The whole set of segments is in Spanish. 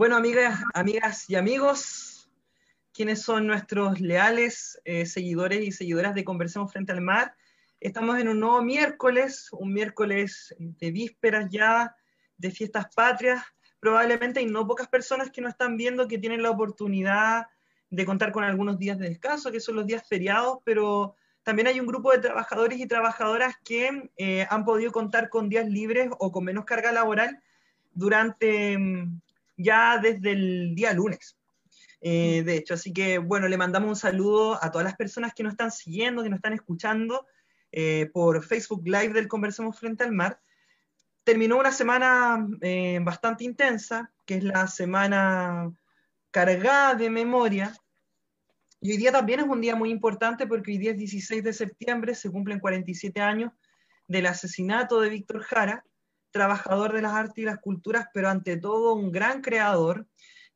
Bueno, amigas, amigas y amigos, quienes son nuestros leales eh, seguidores y seguidoras de Conversemos Frente al Mar, estamos en un nuevo miércoles, un miércoles de vísperas ya, de fiestas patrias. Probablemente hay no pocas personas que no están viendo que tienen la oportunidad de contar con algunos días de descanso, que son los días feriados, pero también hay un grupo de trabajadores y trabajadoras que eh, han podido contar con días libres o con menos carga laboral durante mm, ya desde el día lunes. Eh, de hecho, así que bueno, le mandamos un saludo a todas las personas que nos están siguiendo, que nos están escuchando eh, por Facebook Live del Conversemos Frente al Mar. Terminó una semana eh, bastante intensa, que es la semana cargada de memoria. Y hoy día también es un día muy importante porque hoy día es 16 de septiembre, se cumplen 47 años del asesinato de Víctor Jara, trabajador de las artes y las culturas, pero ante todo un gran creador,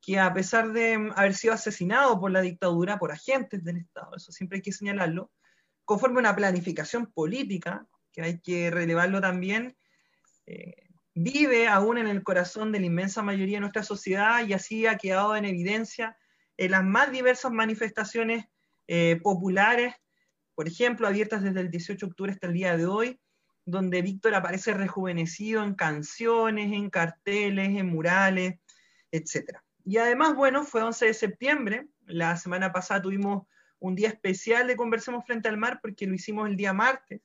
que a pesar de haber sido asesinado por la dictadura, por agentes del Estado, eso siempre hay que señalarlo, conforme una planificación política, que hay que relevarlo también, eh, vive aún en el corazón de la inmensa mayoría de nuestra sociedad y así ha quedado en evidencia en las más diversas manifestaciones eh, populares, por ejemplo, abiertas desde el 18 de octubre hasta el día de hoy, donde Víctor aparece rejuvenecido en canciones, en carteles, en murales, etc. Y además, bueno, fue 11 de septiembre, la semana pasada tuvimos un día especial de Conversemos Frente al Mar porque lo hicimos el día martes,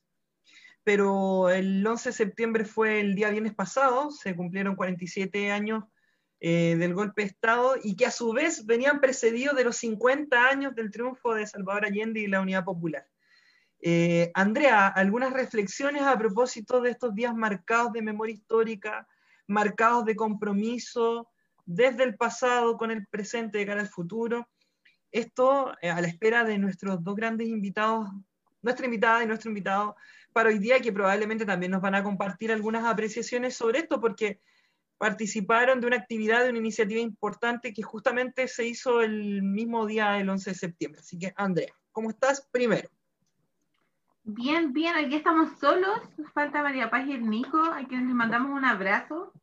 pero el 11 de septiembre fue el día viernes pasado, se cumplieron 47 años eh, del golpe de Estado y que a su vez venían precedidos de los 50 años del triunfo de Salvador Allende y la Unidad Popular. Eh, Andrea, algunas reflexiones a propósito de estos días marcados de memoria histórica, marcados de compromiso desde el pasado con el presente de cara al futuro. Esto eh, a la espera de nuestros dos grandes invitados, nuestra invitada y nuestro invitado para hoy día, que probablemente también nos van a compartir algunas apreciaciones sobre esto, porque participaron de una actividad, de una iniciativa importante que justamente se hizo el mismo día del 11 de septiembre. Así que, Andrea, ¿cómo estás? Primero. Bien, bien, aquí estamos solos. Nos falta María Paz y el Nico, a quienes les mandamos un abrazo.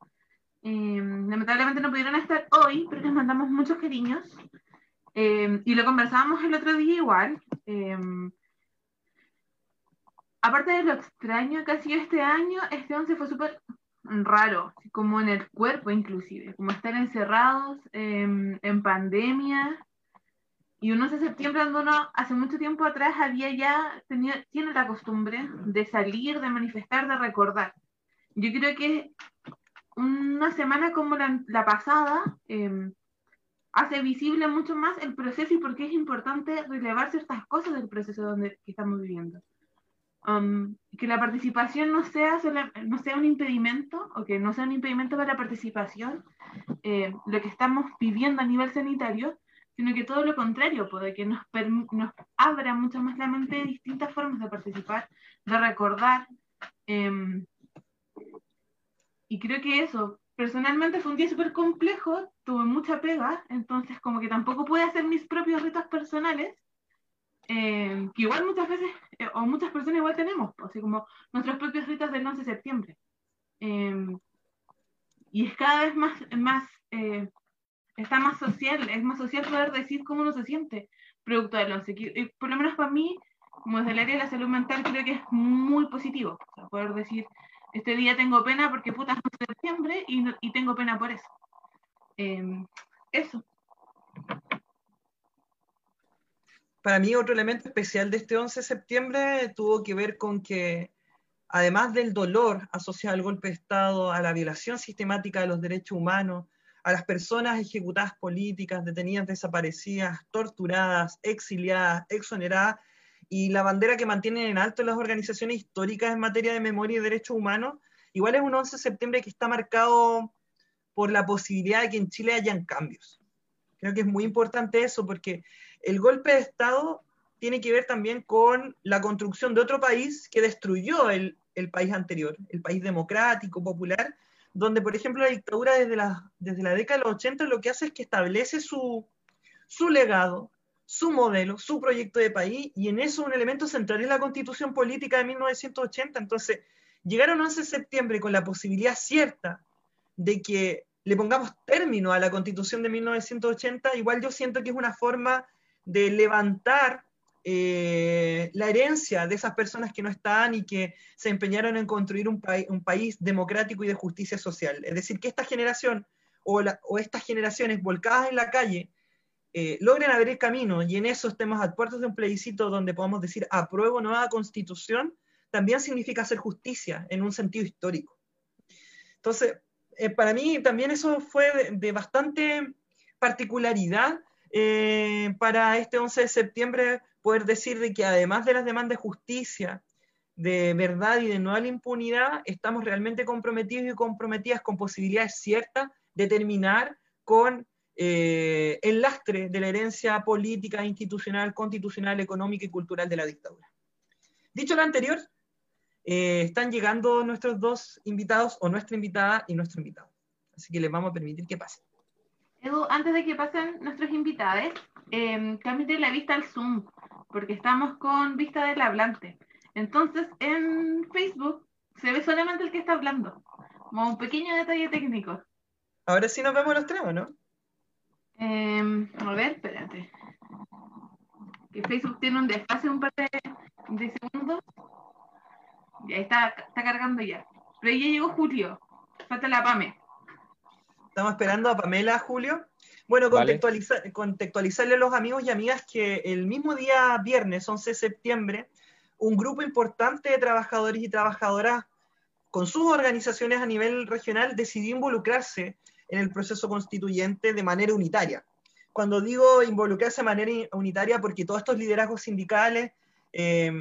Eh, lamentablemente no pudieron estar hoy, pero les mandamos muchos cariños. Eh, y lo conversábamos el otro día igual. Eh, aparte de lo extraño que ha sido este año, este 11 fue súper raro, como en el cuerpo inclusive, como estar encerrados en pandemia, y uno de septiembre, cuando uno hace mucho tiempo atrás había ya, tenía, tiene la costumbre de salir, de manifestar, de recordar. Yo creo que una semana como la, pasada em, hace visible mucho más el proceso y por qué es importante relevar ciertas cosas del proceso donde, que estamos viviendo. Um, que la participación no sea, no sea un impedimento o que no sea un impedimento para la participación, eh, lo que estamos viviendo a nivel sanitario, sino que todo lo contrario, puede que nos, nos abra mucho más la mente distintas formas de participar, de recordar. Em, y creo que eso, personalmente fue un día súper complejo, tuve mucha pega, entonces como que tampoco pude hacer mis propios ritos personales, em, que igual muchas veces, eh, o muchas personas igual tenemos, así como nuestros propios ritos del 11 de septiembre. Em, y es cada vez más, más eh, está más social, es más social poder decir cómo uno se siente producto del 11. Eh, por lo menos para mí, como desde el área de la salud mental, creo que es muy positivo. poder decir, este día tengo pena porque puta es septiembre y, y, tengo pena por eso. Em, eso. Para mí otro elemento especial de este 11 de septiembre tuvo que ver con que, además del dolor asociado al golpe de Estado, a la violación sistemática de los derechos humanos, a las personas ejecutadas políticas, detenidas, desaparecidas, torturadas, exiliadas, exoneradas, y la bandera que mantienen en alto las organizaciones históricas en materia de memoria y derechos humanos, igual es un 11 de septiembre que está marcado por la posibilidad de que en Chile hayan cambios. Creo que es muy importante eso porque el golpe de Estado tiene que ver también con la construcción de otro país que destruyó el, el país anterior, el país democrático, popular, donde, por ejemplo, la dictadura desde la, desde la década de los 80 lo que hace es que establece su, su legado, su modelo, su proyecto de país, y en eso un elemento central es la constitución política de 1980. Entonces, llegaron 11 de septiembre con la posibilidad cierta de que le pongamos término a la constitución de 1980, igual yo siento que es una forma de levantar eh, la herencia de esas personas que no están y que se empeñaron en construir un, un país democrático y de justicia social. Es decir, que esta generación o, o estas generaciones volcadas en la calle eh, logren abrir camino y en eso estemos a puertos de un plebiscito donde podamos decir apruebo nueva constitución, también significa hacer justicia en un sentido histórico. Entonces, eh, para mí también eso fue de, bastante particularidad eh, para este 11 de septiembre poder decir de que además de las demandas de justicia, de verdad y de no a la impunidad, estamos realmente comprometidos y comprometidas con posibilidades ciertas de terminar con eh, el lastre de la herencia política, institucional, constitucional, económica y cultural de la dictadura. Dicho lo anterior, eh, están llegando nuestros dos invitados, o nuestra invitada y nuestro invitado. Así que les vamos a permitir que pasen. Edu, antes de que pasen nuestros invitados, eh, la vista al Zoom, porque estamos con vista del hablante. Entonces, en Facebook se ve solamente el que está hablando, como un pequeño detalle técnico. Ahora sí nos vemos los tres, no? Em, a ver, espérate. Que Facebook tiene un desfase un par de, segundos. Ya está, está cargando ya. Pero ya llegó Julio. Falta la Pame. Estamos esperando a Pamela, Julio. Bueno, contextualizarle a los amigos y amigas que el mismo día viernes, 11 de septiembre, un grupo importante de trabajadores y trabajadoras con sus organizaciones a nivel regional decidió involucrarse en el proceso constituyente de manera unitaria. Cuando digo involucrarse de manera unitaria, porque todos estos liderazgos sindicales, eh,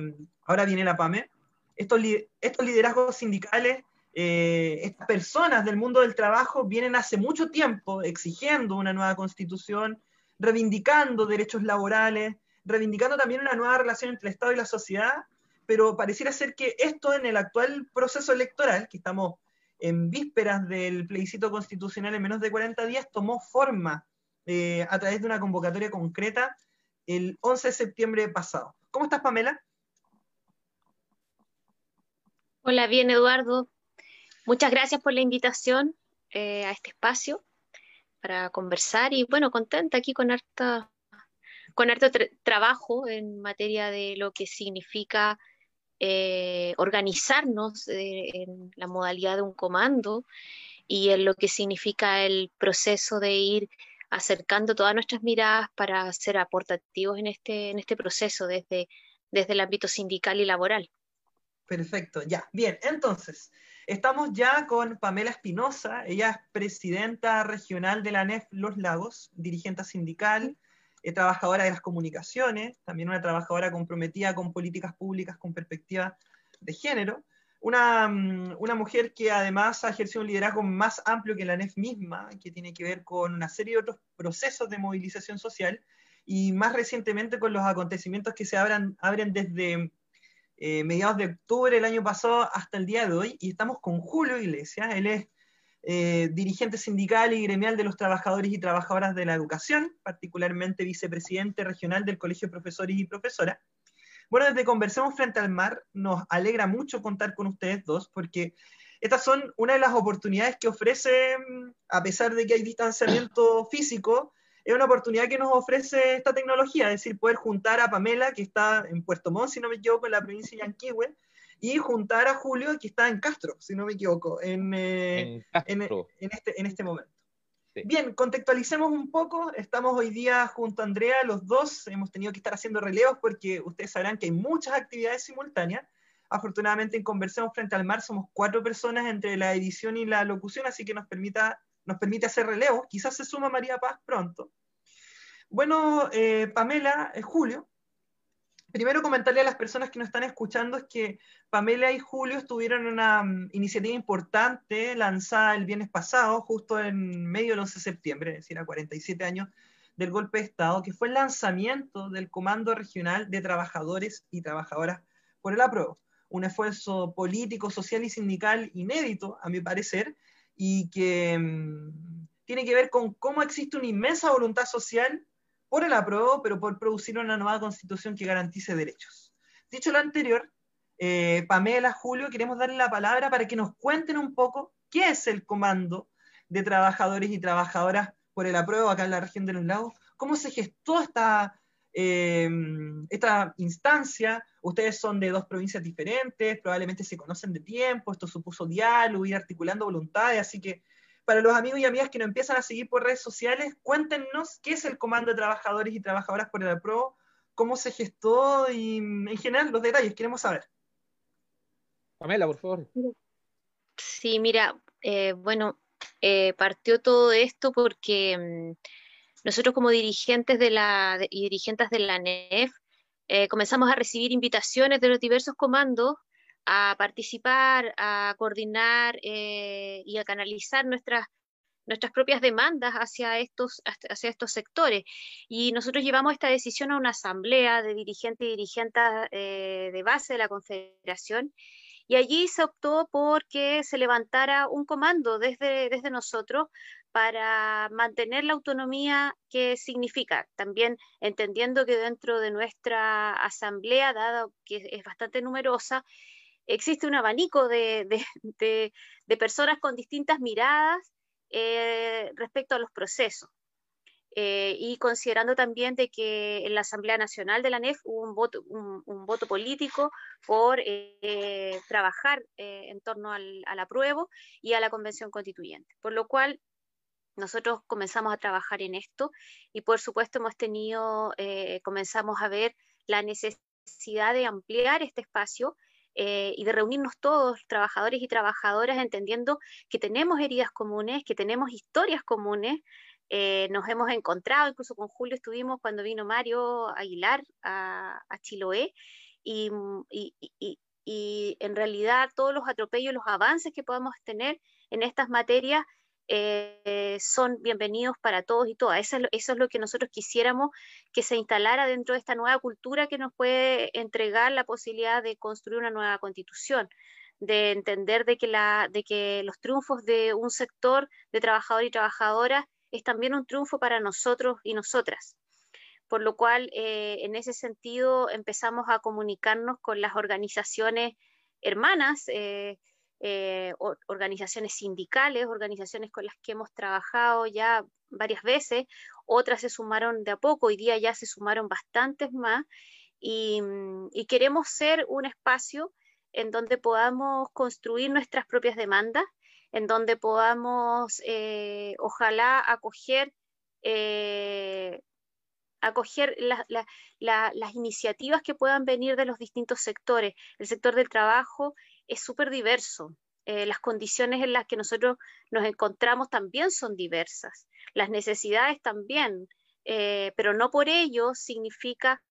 ahora viene la PAME, estos, estos liderazgos sindicales, eh, estas personas del mundo del trabajo vienen hace mucho tiempo exigiendo una nueva constitución, reivindicando derechos laborales, reivindicando también una nueva relación entre el Estado y la sociedad, pero pareciera ser que esto en el actual proceso electoral, que estamos en vísperas del plebiscito constitucional en menos de 40 días, tomó forma eh, a través de una convocatoria concreta el 11 de septiembre pasado. ¿Cómo estás, Pamela? Hola, bien, Eduardo. Muchas gracias por la invitación eh, a este espacio para conversar y, bueno, contenta aquí con harta con harto trabajo en materia de lo que significa eh, organizarnos eh, en la modalidad de un comando y en lo que significa el proceso de ir acercando todas nuestras miradas para ser aportativos en este, en este proceso desde, desde el ámbito sindical y laboral. Perfecto, ya. Bien, entonces, estamos ya con Pamela Espinosa, ella es presidenta regional de la NEF Los Lagos, dirigente sindical, trabajadora de las comunicaciones, también una trabajadora comprometida con políticas públicas con perspectiva de género, una, mm, una, mujer que además ha ejercido un liderazgo más amplio que la NEF misma, que tiene que ver con una serie de otros procesos de movilización social, y más recientemente con los acontecimientos que se abran, abren desde eh, mediados de octubre del año pasado hasta el día de hoy, y estamos con Julio Iglesias, él es eh, dirigente sindical y gremial de los trabajadores y trabajadoras de la educación, particularmente vicepresidente regional del Colegio de Profesores y Profesoras. Bueno, desde Conversemos Frente al Mar nos alegra mucho contar con ustedes dos, porque estas son una de las oportunidades que ofrece, a pesar de que hay distanciamiento físico, es una oportunidad que nos ofrece esta tecnología, es decir, poder juntar a Pamela, que está en Puerto Montt, si no me equivoco, en la provincia de Yanquihue, y juntar a Julio, que está en Castro, si no me equivoco, en, eh, este, en, este, momento. Bien, contextualicemos un poco. Estamos hoy día junto a Andrea, los dos. Hemos tenido que estar haciendo relevos porque ustedes sabrán que hay muchas actividades simultáneas. Afortunadamente en Conversemos Frente al Mar somos cuatro personas entre la edición y la locución, así que nos, permita, nos permite hacer relevos. Quizás se suma María Paz pronto. Bueno, eh, Pamela, eh, Julio, primero comentarle a las personas que nos están escuchando es que Pamela y Julio estuvieron en una mm, iniciativa importante lanzada el viernes pasado, justo en medio del 11 de septiembre, es decir, a 47 años del golpe de Estado, que fue el lanzamiento del Comando Regional de Trabajadores y Trabajadoras por el apruebo. Un esfuerzo político, social y sindical inédito, a mi parecer, y que mm, tiene que ver con cómo existe una inmensa voluntad social por el apruebo, pero por producir una nueva constitución que garantice derechos. Dicho lo anterior, eh, Pamela, Julio, queremos darle la palabra para que nos cuenten un poco qué es el comando de trabajadores y trabajadoras por el apruebo acá en la región de los lagos. ¿Cómo se gestó esta, eh, esta instancia? Ustedes son de dos provincias diferentes, probablemente se conocen de tiempo, esto supuso diálogo, ir articulando voluntades, así que para los amigos y amigas que nos empiezan a seguir por redes sociales, cuéntenos qué es el Comando de Trabajadores y Trabajadoras por el apruebo, cómo se gestó y en general los detalles, queremos saber. Pamela, por favor. Sí, mira, eh, bueno, eh, partió todo esto porque mm, nosotros como dirigentes de la, y dirigentes de la NEF eh, comenzamos a recibir invitaciones de los diversos comandos a participar, a coordinar y a canalizar nuestras, nuestras propias demandas hacia estos, hacia estos sectores. Y nosotros llevamos esta decisión a una asamblea de dirigentes y dirigentes de base de la Confederación y allí se optó por que se levantara un comando desde, desde nosotros para mantener la autonomía que significa, también entendiendo que dentro de nuestra asamblea, dado que es bastante numerosa, existe un abanico de, personas con distintas miradas eh, respecto a los procesos. Eh, y considerando también de que en la Asamblea Nacional de la NEF hubo un voto, un, voto político por eh, trabajar eh, en torno al, apruebo y a la Convención Constituyente, por lo cual nosotros comenzamos a trabajar en esto y por supuesto hemos tenido, comenzamos a ver la necesidad de ampliar este espacio y de reunirnos todos, trabajadores y trabajadoras, entendiendo que tenemos heridas comunes, que tenemos historias comunes, eh, nos hemos encontrado, incluso con Julio estuvimos cuando vino Mario Aguilar a, Chiloé, mm, y, en realidad todos los atropellos, los avances que podamos tener en estas materias eh, son bienvenidos para todos y todas. Eso es, lo, que nosotros quisiéramos que se instalara dentro de esta nueva cultura que nos puede entregar la posibilidad de construir una nueva constitución de entender de que, la, de que los triunfos de un sector de trabajadores y trabajadoras es también un triunfo para nosotros y nosotras. Por lo cual, eh, en ese sentido, empezamos a comunicarnos con las organizaciones hermanas, eh, eh, organizaciones sindicales, organizaciones con las que hemos trabajado ya varias veces, otras se sumaron de a poco, hoy día ya se sumaron bastantes más, y, y queremos ser un espacio en donde podamos construir nuestras propias demandas en donde podamos, eh, ojalá, acoger, eh, acoger las iniciativas que puedan venir de los distintos sectores. El sector del trabajo es súper diverso. Eh, las condiciones en las que nosotros nos encontramos también son diversas. Las necesidades también, pero no por ello significa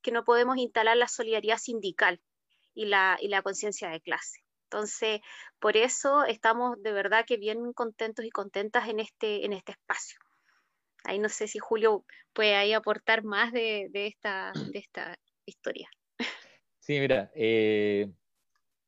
que no podemos instalar la solidaridad sindical y la conciencia de clase. Entonces, por eso estamos de verdad que bien contentos y contentas en este, en este espacio. Ahí no sé si Julio puede ahí aportar más de, esta, de esta historia. Sí, mira, eh,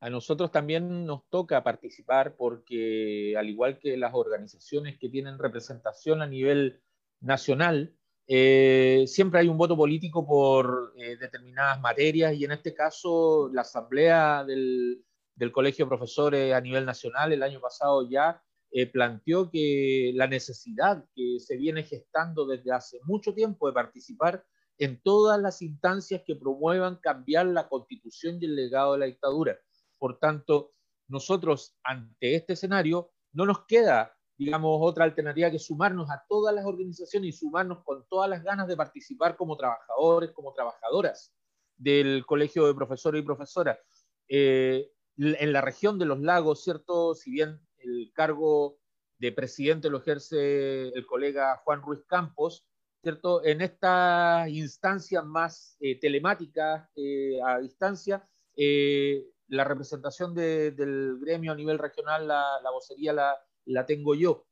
a nosotros también nos toca participar porque al igual que las organizaciones que tienen representación a nivel nacional, eh, siempre hay un voto político por eh, determinadas materias y en este caso la Asamblea del, del Colegio de Profesores a nivel nacional el año pasado ya eh, planteó que la necesidad que se viene gestando desde hace mucho tiempo de participar en todas las instancias que promuevan cambiar la constitución y el legado de la dictadura. Por tanto, nosotros ante este escenario no nos queda, digamos, otra alternativa que sumarnos a todas las organizaciones y sumarnos con todas las ganas de participar como trabajadores, como trabajadoras del Colegio de Profesores y Profesoras. Eh, en la región de los lagos, ¿cierto? Si bien el cargo de presidente lo ejerce el colega Juan Ruiz Campos, ¿cierto? En esta instancia más eh, telemática eh, a distancia, eh, la representación del gremio a nivel regional, la, la vocería la, la, tengo yo.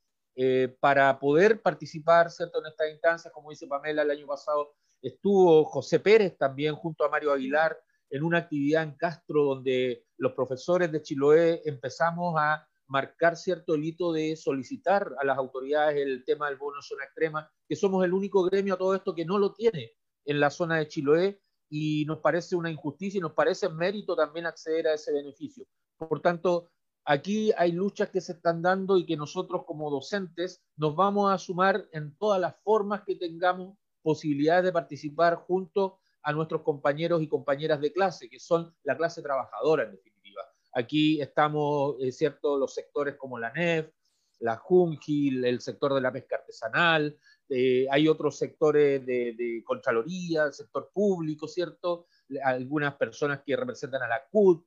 para poder participar, ¿cierto? En esta instancia, como dice Pamela, el año pasado estuvo José Pérez también junto a Mario Aguilar, en una actividad en Castro donde los profesores de Chiloé empezamos a marcar cierto hito de solicitar a las autoridades el tema del bono zona extrema, que somos el único gremio a todo esto que no lo tiene en la zona de Chiloé y nos parece una injusticia y nos parece mérito también acceder a ese beneficio. Por tanto, aquí hay luchas que se están dando y que nosotros como docentes nos vamos a sumar en todas las formas que tengamos posibilidades de participar junto a nuestros compañeros y compañeras de clase, que son la clase trabajadora en definitiva. Aquí estamos, es cierto, los sectores como la NEF, la JUNGIL, el sector de la pesca artesanal, eh, hay otros sectores de, Contraloría, el sector público, ¿cierto? Algunas personas que representan a la CUT,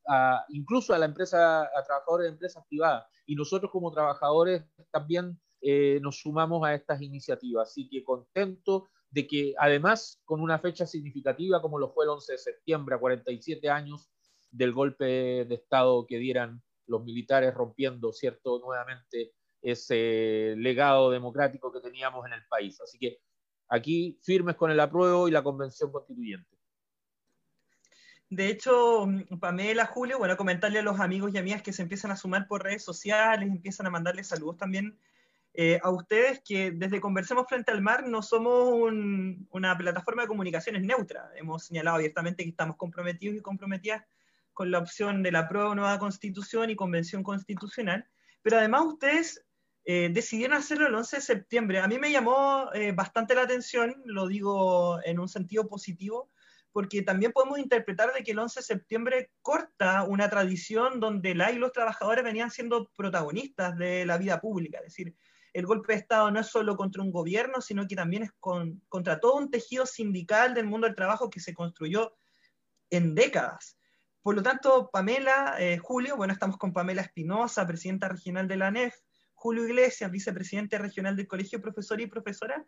incluso a la empresa, a trabajadores de empresas privadas. Y nosotros como trabajadores también eh, nos sumamos a estas iniciativas. Así que contento de que además con una fecha significativa como lo fue el 11 de septiembre, a 47 años del golpe de Estado que dieran los militares rompiendo, ¿cierto?, nuevamente ese legado democrático que teníamos en el país. Así que aquí firmes con el apruebo y la convención constituyente. De hecho, Pamela, Julio, bueno, comentarle a los amigos y amigas que se empiezan a sumar por redes sociales, empiezan a mandarles saludos también eh, a ustedes que desde Conversemos Frente al Mar no somos una plataforma de comunicaciones neutra. Hemos señalado abiertamente que estamos comprometidos y comprometidas con la opción de la prueba nueva constitución y convención constitucional, pero además ustedes eh, decidieron hacerlo el 11 de septiembre. A mí me llamó eh, bastante la atención, lo digo en un sentido positivo, porque también podemos interpretar de que el 11 de septiembre corta una tradición donde la y los trabajadores venían siendo protagonistas de la vida pública. Es decir, el golpe de Estado no es solo contra un gobierno, sino que también es contra todo un tejido sindical del mundo del trabajo que se construyó en décadas. Por lo tanto, Pamela, eh, Julio, bueno, estamos con Pamela Espinosa, presidenta regional de la ANEF, Julio Iglesias, vicepresidente regional del Colegio Profesor y Profesora.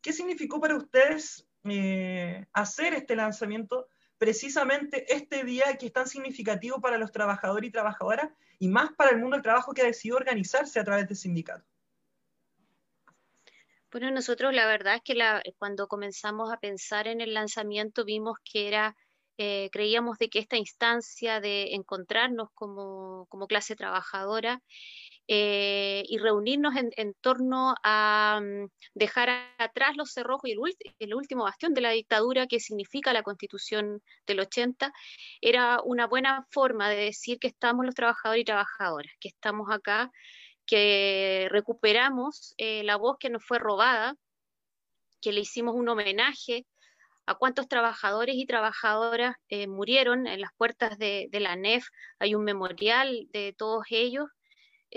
¿Qué significó para ustedes eh, hacer este lanzamiento precisamente este día que es tan significativo para los trabajadores y trabajadoras y más para el mundo del trabajo que ha decidido organizarse a través del sindicato? Bueno, nosotros la verdad es que cuando comenzamos a pensar en el lanzamiento vimos que era, eh, creíamos de que esta instancia de encontrarnos como clase trabajadora eh, y reunirnos en, torno a mm, dejar atrás los cerrojos y el, último bastión de la dictadura que significa la constitución del 80, era una buena forma de decir que estamos los trabajadores y trabajadoras, que estamos acá, que recuperamos eh, la voz que nos fue robada, que le hicimos un homenaje a cuántos trabajadores y trabajadoras eh, murieron en las puertas de, de, la NEF. Hay un memorial de todos ellos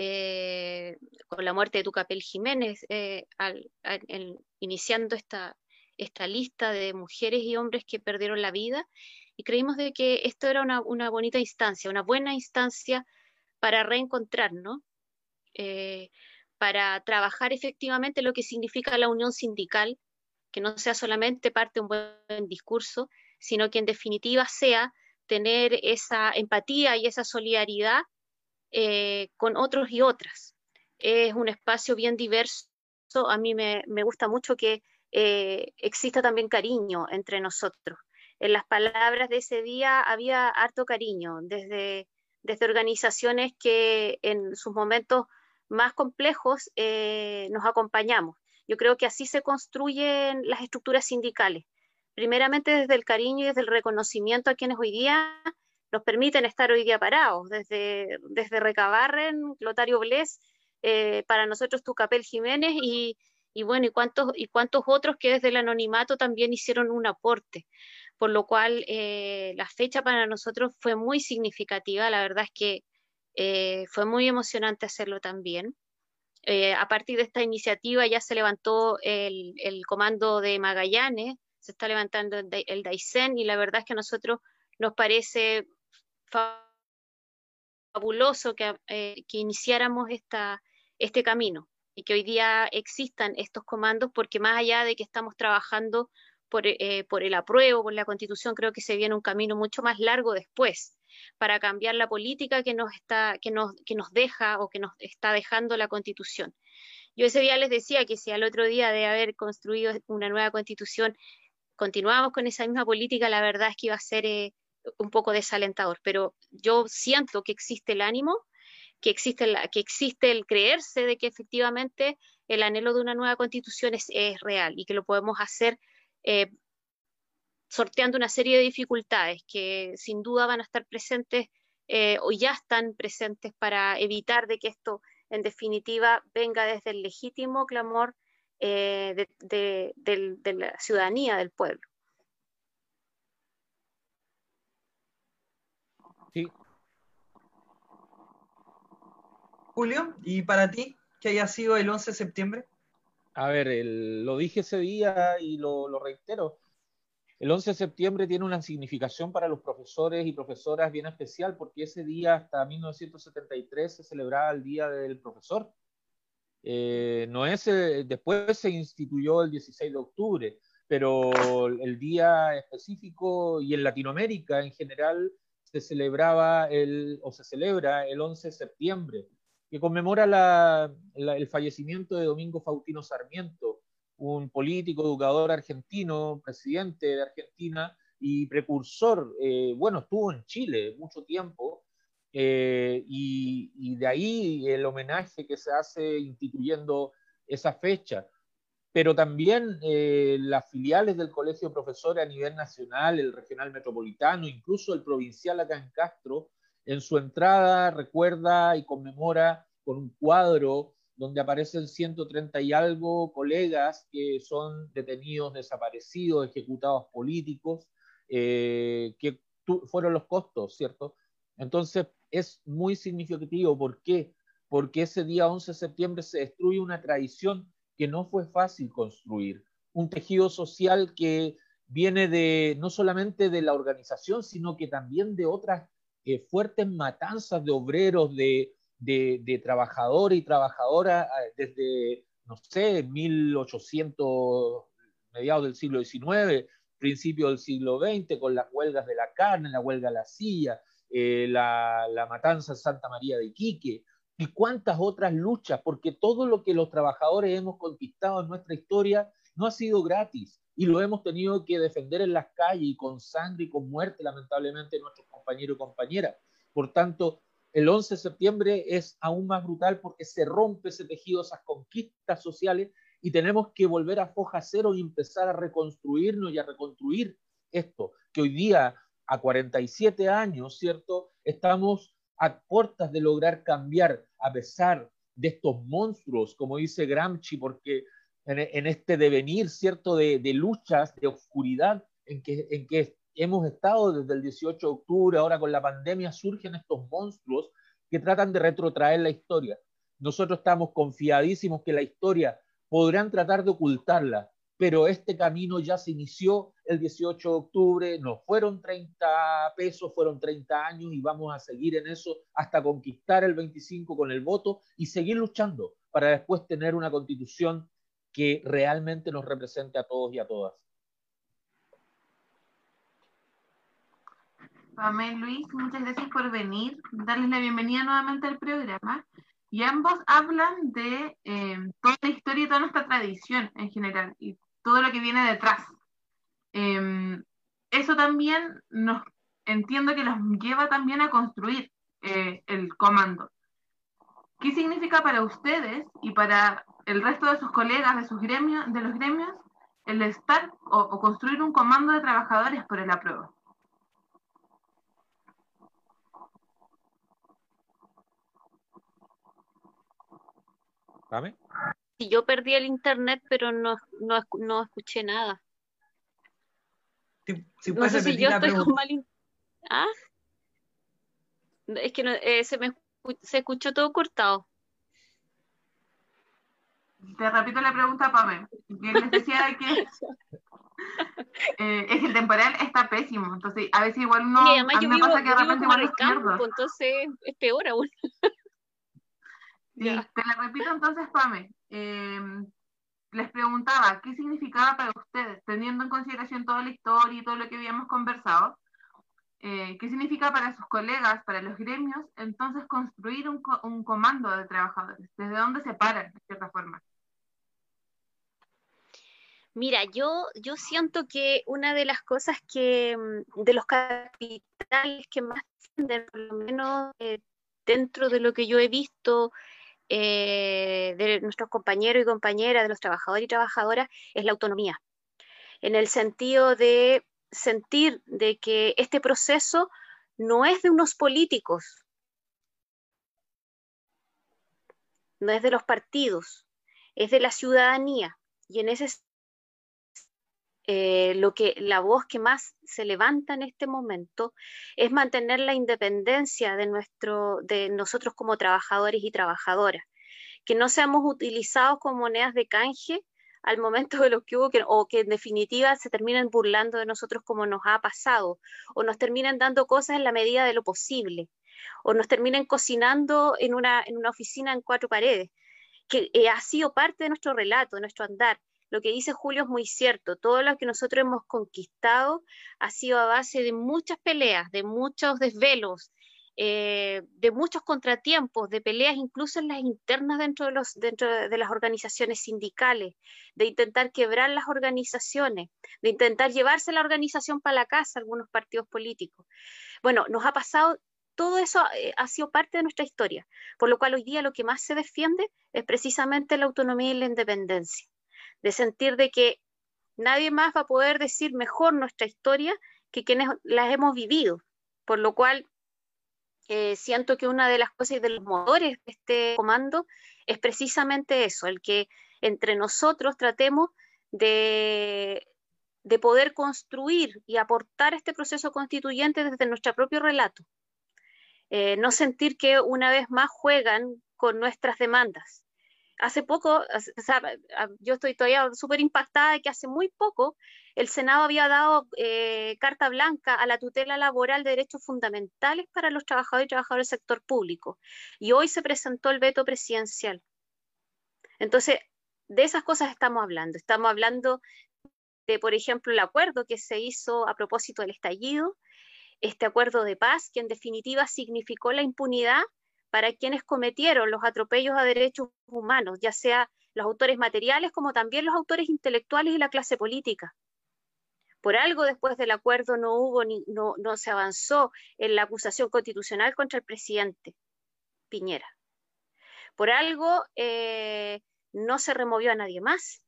eh, con la muerte de Tucapel Jiménez, eh, iniciando esta, lista de mujeres y hombres que perdieron la vida, y creímos de que esto era una, bonita instancia, una buena instancia para reencontrarnos, eh, para trabajar efectivamente lo que significa la unión sindical, que no sea solamente parte de un buen discurso, sino que en definitiva sea tener esa empatía y esa solidaridad eh, con otros y otras. Es un espacio bien diverso. A mí me, gusta mucho que eh, exista también cariño entre nosotros. En las palabras de ese día había harto cariño, desde, desde organizaciones que en sus momentos más complejos eh, nos acompañamos. Yo creo que así se construyen las estructuras sindicales. Primeramente desde el cariño y desde el reconocimiento a quienes hoy día nos permiten estar hoy día parados, desde, desde Recabarren, Lotario Bles, eh, para nosotros Tucapel Jiménez y, y bueno, y cuántos, y cuántos otros que desde el anonimato también hicieron un aporte. Por lo cual eh, la fecha para nosotros fue muy significativa, la verdad es que eh, fue muy emocionante hacerlo también. a partir de esta iniciativa ya se levantó el, el comando de Magallanes, se está levantando el, el Daisen y la verdad es que a nosotros nos parece fabuloso que, eh, iniciáramos este camino y que hoy día existan estos comandos, porque más allá de que estamos trabajando por, eh, por, el apruebo, por la constitución, creo que se viene un camino mucho más largo después para cambiar la política que nos, está, que nos, que nos deja o que nos está dejando la constitución. Yo ese día les decía que si al otro día de haber construido una nueva constitución continuamos con esa misma política, la verdad es que iba a ser eh, un poco desalentador, pero yo siento que existe el ánimo, que existe, que existe el creerse de que efectivamente el anhelo de una nueva constitución es, real y que lo podemos hacer eh, sorteando una serie de dificultades que sin duda van a estar presentes eh, o ya están presentes para evitar de que esto, en definitiva, venga desde el legítimo clamor de, de la ciudadanía, del pueblo. Sí. Julio, ¿y para ti qué haya sido el 11 de septiembre? A ver, lo dije ese día y lo, reitero. El 11 de septiembre tiene una significación para los profesores y profesoras bien especial porque ese día hasta 1973 se celebraba el Día del Profesor. Eh, no es, eh, después se instituyó el 16 de octubre, pero el día específico y en Latinoamérica en general se celebraba el, o se celebra el 11 de septiembre, que conmemora el fallecimiento de Domingo Faustino Sarmiento, un político, educador argentino, presidente de Argentina y precursor, eh, bueno, estuvo en Chile mucho tiempo, eh, y, y, de ahí el homenaje que se hace instituyendo esa fecha pero también eh, las filiales del Colegio de Profesores a nivel nacional, el regional metropolitano, incluso el provincial acá en Castro, en su entrada recuerda y conmemora con un cuadro donde aparecen 130 y algo colegas que son detenidos, desaparecidos, ejecutados políticos, eh, que fueron los costos, ¿cierto? Entonces es muy significativo. ¿Por qué? Porque ese día 11 de septiembre se destruye una tradición que no fue fácil construir, un tejido social que viene de no solamente de la organización, sino que también de otras eh, fuertes matanzas de obreros, de, de, trabajadores y trabajadoras eh, desde, no sé, 1800, mediados del siglo XIX, principio del siglo XX, con las huelgas de la carne, la huelga de la silla, eh, la, la, matanza en Santa María de Iquique, y cuántas otras luchas, porque todo lo que los trabajadores hemos conquistado en nuestra historia no ha sido gratis y lo hemos tenido que defender en las calles y con sangre y con muerte, lamentablemente, nuestros compañeros y compañeras. Por tanto, el 11 de septiembre es aún más brutal porque se rompe ese tejido, esas conquistas sociales y tenemos que volver a foja cero y empezar a reconstruirnos y a reconstruir esto, que hoy día, a 47 años, ¿cierto? Estamos a puertas de lograr cambiar a pesar de estos monstruos, como dice Gramsci, porque en, este devenir, ¿cierto?, de, luchas, de oscuridad en que, en que hemos estado desde el 18 de octubre, ahora con la pandemia, surgen estos monstruos que tratan de retrotraer la historia. Nosotros estamos confiadísimos que la historia podrán tratar de ocultarla, pero este camino ya se inició el 18 de octubre, no fueron 30 pesos, fueron 30 años y vamos a seguir en eso hasta conquistar el 25 con el voto y seguir luchando para después tener una constitución que realmente nos represente a todos y a todas. Pamela Luis, muchas gracias por venir, darles la bienvenida nuevamente al programa. Y ambos hablan de eh, toda la historia y toda nuestra tradición en general. Todo lo que viene detrás. Em, eso también nos entiendo que nos lleva también a construir eh, el comando. ¿Qué significa para ustedes y para el resto de sus colegas de sus gremios, de los gremios, el estar o, construir un comando de trabajadores por el apruebo? ¿Dame? Yo perdí el internet, pero no, no, escuché nada. Si, no sé si yo estoy con mal ¿Ah? Es que eh, se me se escuchó todo cortado. Te repito la pregunta, Pame. Les decía de que eh, es que el temporal está pésimo. Entonces, a veces igual uno. Sí, además yo me pasa que de repente igual campo, entonces es peor aún. Sí, te la repito entonces, Pame. Em, les preguntaba qué significaba para ustedes, teniendo en consideración toda la historia y todo lo que habíamos conversado, eh, qué significa para sus colegas, para los gremios, entonces construir un, un comando de trabajadores, desde dónde se paran, de cierta forma. Mira, yo, yo siento que una de las cosas que, mm, de los capitales que más por lo menos eh, dentro de lo que yo he visto eh, de nuestros compañeros y compañeras, de los trabajadores y trabajadoras, es la autonomía, en el sentido de sentir de que este proceso no es de unos políticos, no es de los partidos, es de la ciudadanía. Y en ese eh, lo que la voz que más se levanta en este momento es mantener la independencia de nuestro, de nosotros como trabajadores y trabajadoras, que no seamos utilizados como monedas de canje al momento de lo que hubo, o que en definitiva se terminen burlando de nosotros como nos ha pasado, o nos terminen dando cosas en la medida de lo posible, o nos terminen cocinando en una, en una oficina en cuatro paredes, que eh, ha sido parte de nuestro relato, de nuestro andar. Lo que dice Julio es muy cierto, todo lo que nosotros hemos conquistado ha sido a base de muchas peleas, de muchos desvelos, eh, de muchos contratiempos, de peleas incluso en las internas dentro de, dentro de las organizaciones sindicales, de intentar quebrar las organizaciones, de intentar llevarse la organización para la casa algunos partidos políticos. Bueno, nos ha pasado, todo eso eh, ha sido parte de nuestra historia, por lo cual hoy día lo que más se defiende es precisamente la autonomía y la independencia, de sentir de que nadie más va a poder decir mejor nuestra historia que quienes las hemos vivido, por lo cual eh, siento que una de las cosas de los motores de este comando es precisamente eso, el que entre nosotros tratemos de, de poder construir y aportar este proceso constituyente desde nuestro propio relato. Eh, no sentir que una vez más juegan con nuestras demandas hace poco, yo estoy todavía súper impactada de que hace muy poco el Senado había dado eh, carta blanca a la tutela laboral de derechos fundamentales para los trabajadores y trabajadoras del sector público. Y hoy se presentó el veto presidencial. Entonces, de esas cosas estamos hablando. Estamos hablando de, por ejemplo, el acuerdo que se hizo a propósito del estallido, este acuerdo de paz, que en definitiva significó la impunidad para quienes cometieron los atropellos a derechos humanos, ya sea los autores materiales como también los autores intelectuales y la clase política. Por algo después del acuerdo no hubo ni, no, no se avanzó en la acusación constitucional contra el presidente Piñera. Por algo eh, no se removió a nadie más.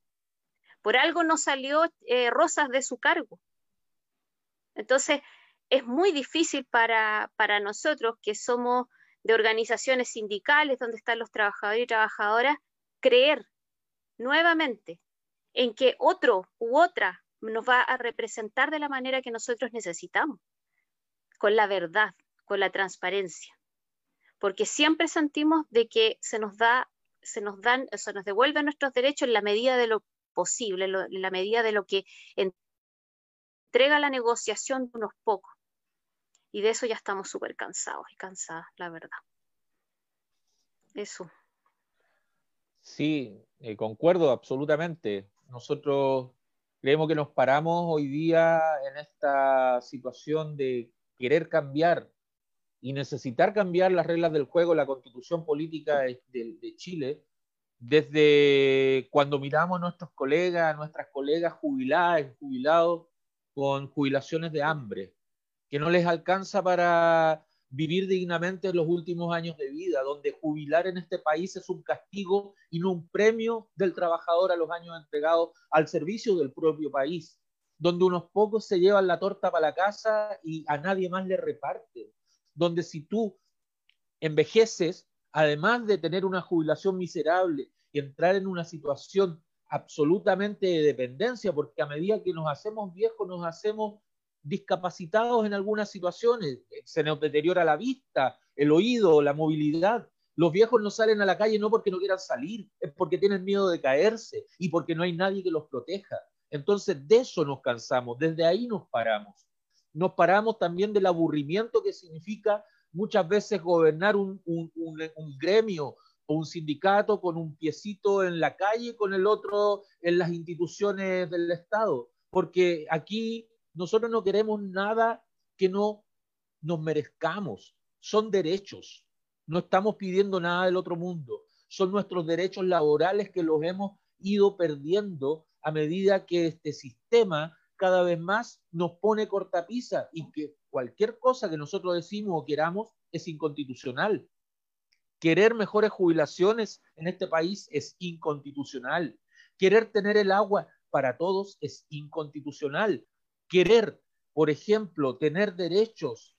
Por algo no salió eh, Rosas de su cargo. Entonces, es muy difícil para, para nosotros que somos de organizaciones sindicales donde están los trabajadores y trabajadoras, creer nuevamente en que otro u otra nos va a representar de la manera que nosotros necesitamos, con la verdad, con la transparencia, porque siempre sentimos de que se nos da, se nos dan, se nos devuelven nuestros derechos en la medida de lo posible, en la medida de lo que entrega la negociación de unos pocos. Y de eso ya estamos súper cansados y cansadas, la verdad. Eso. Sí, eh, concuerdo absolutamente. Nosotros creemos que nos paramos hoy día en esta situación de querer cambiar y necesitar cambiar las reglas del juego, la constitución política de, de Chile, desde cuando miramos a nuestros colegas, a nuestras colegas jubiladas jubilados con jubilaciones de hambre, que no les alcanza para vivir dignamente los últimos años de vida, donde jubilar en este país es un castigo y no un premio del trabajador a los años entregados al servicio del propio país, donde unos pocos se llevan la torta para la casa y a nadie más le reparte, donde si tú envejeces, además de tener una jubilación miserable y entrar en una situación absolutamente de dependencia, porque a medida que nos hacemos viejos, nos hacemos discapacitados en algunas situaciones, se nos deteriora la vista, el oído, la movilidad. Los viejos no salen a la calle no porque no quieran salir, es porque tienen miedo de caerse y porque no hay nadie que los proteja. Entonces de eso nos cansamos, desde ahí nos paramos. Nos paramos también del aburrimiento que significa muchas veces gobernar un, un, un, gremio o un sindicato con un piecito en la calle y con el otro en las instituciones del Estado. Porque aquí nosotros no queremos nada que no nos merezcamos. Son derechos. No estamos pidiendo nada del otro mundo. Son nuestros derechos laborales que los hemos ido perdiendo a medida que este sistema cada vez más nos pone cortapisa y que cualquier cosa que nosotros decimos o queramos es inconstitucional. Querer mejores jubilaciones en este país es inconstitucional. Querer tener el agua para todos es inconstitucional querer, por ejemplo, tener derechos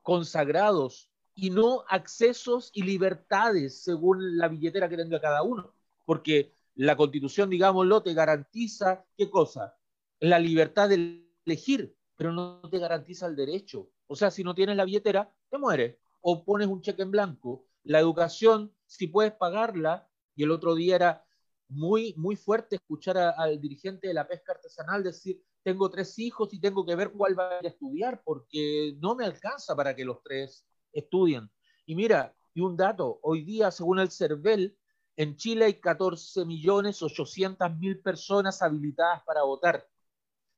consagrados y no accesos y libertades según la billetera que tenga cada uno. Porque la constitución, digámoslo, te garantiza, ¿qué cosa? La libertad de elegir, pero no te garantiza el derecho. O sea, si no tienes la billetera, te mueres. O pones un cheque en blanco. La educación, si puedes pagarla, y el otro día era muy, muy fuerte escuchar al dirigente de la pesca artesanal decir, tengo tres hijos y tengo que ver cuál va a estudiar porque no me alcanza para que los tres estudien. Y mira, y un dato, hoy día, según el CERVEL, en Chile hay 14 millones 800 mil personas habilitadas para votar.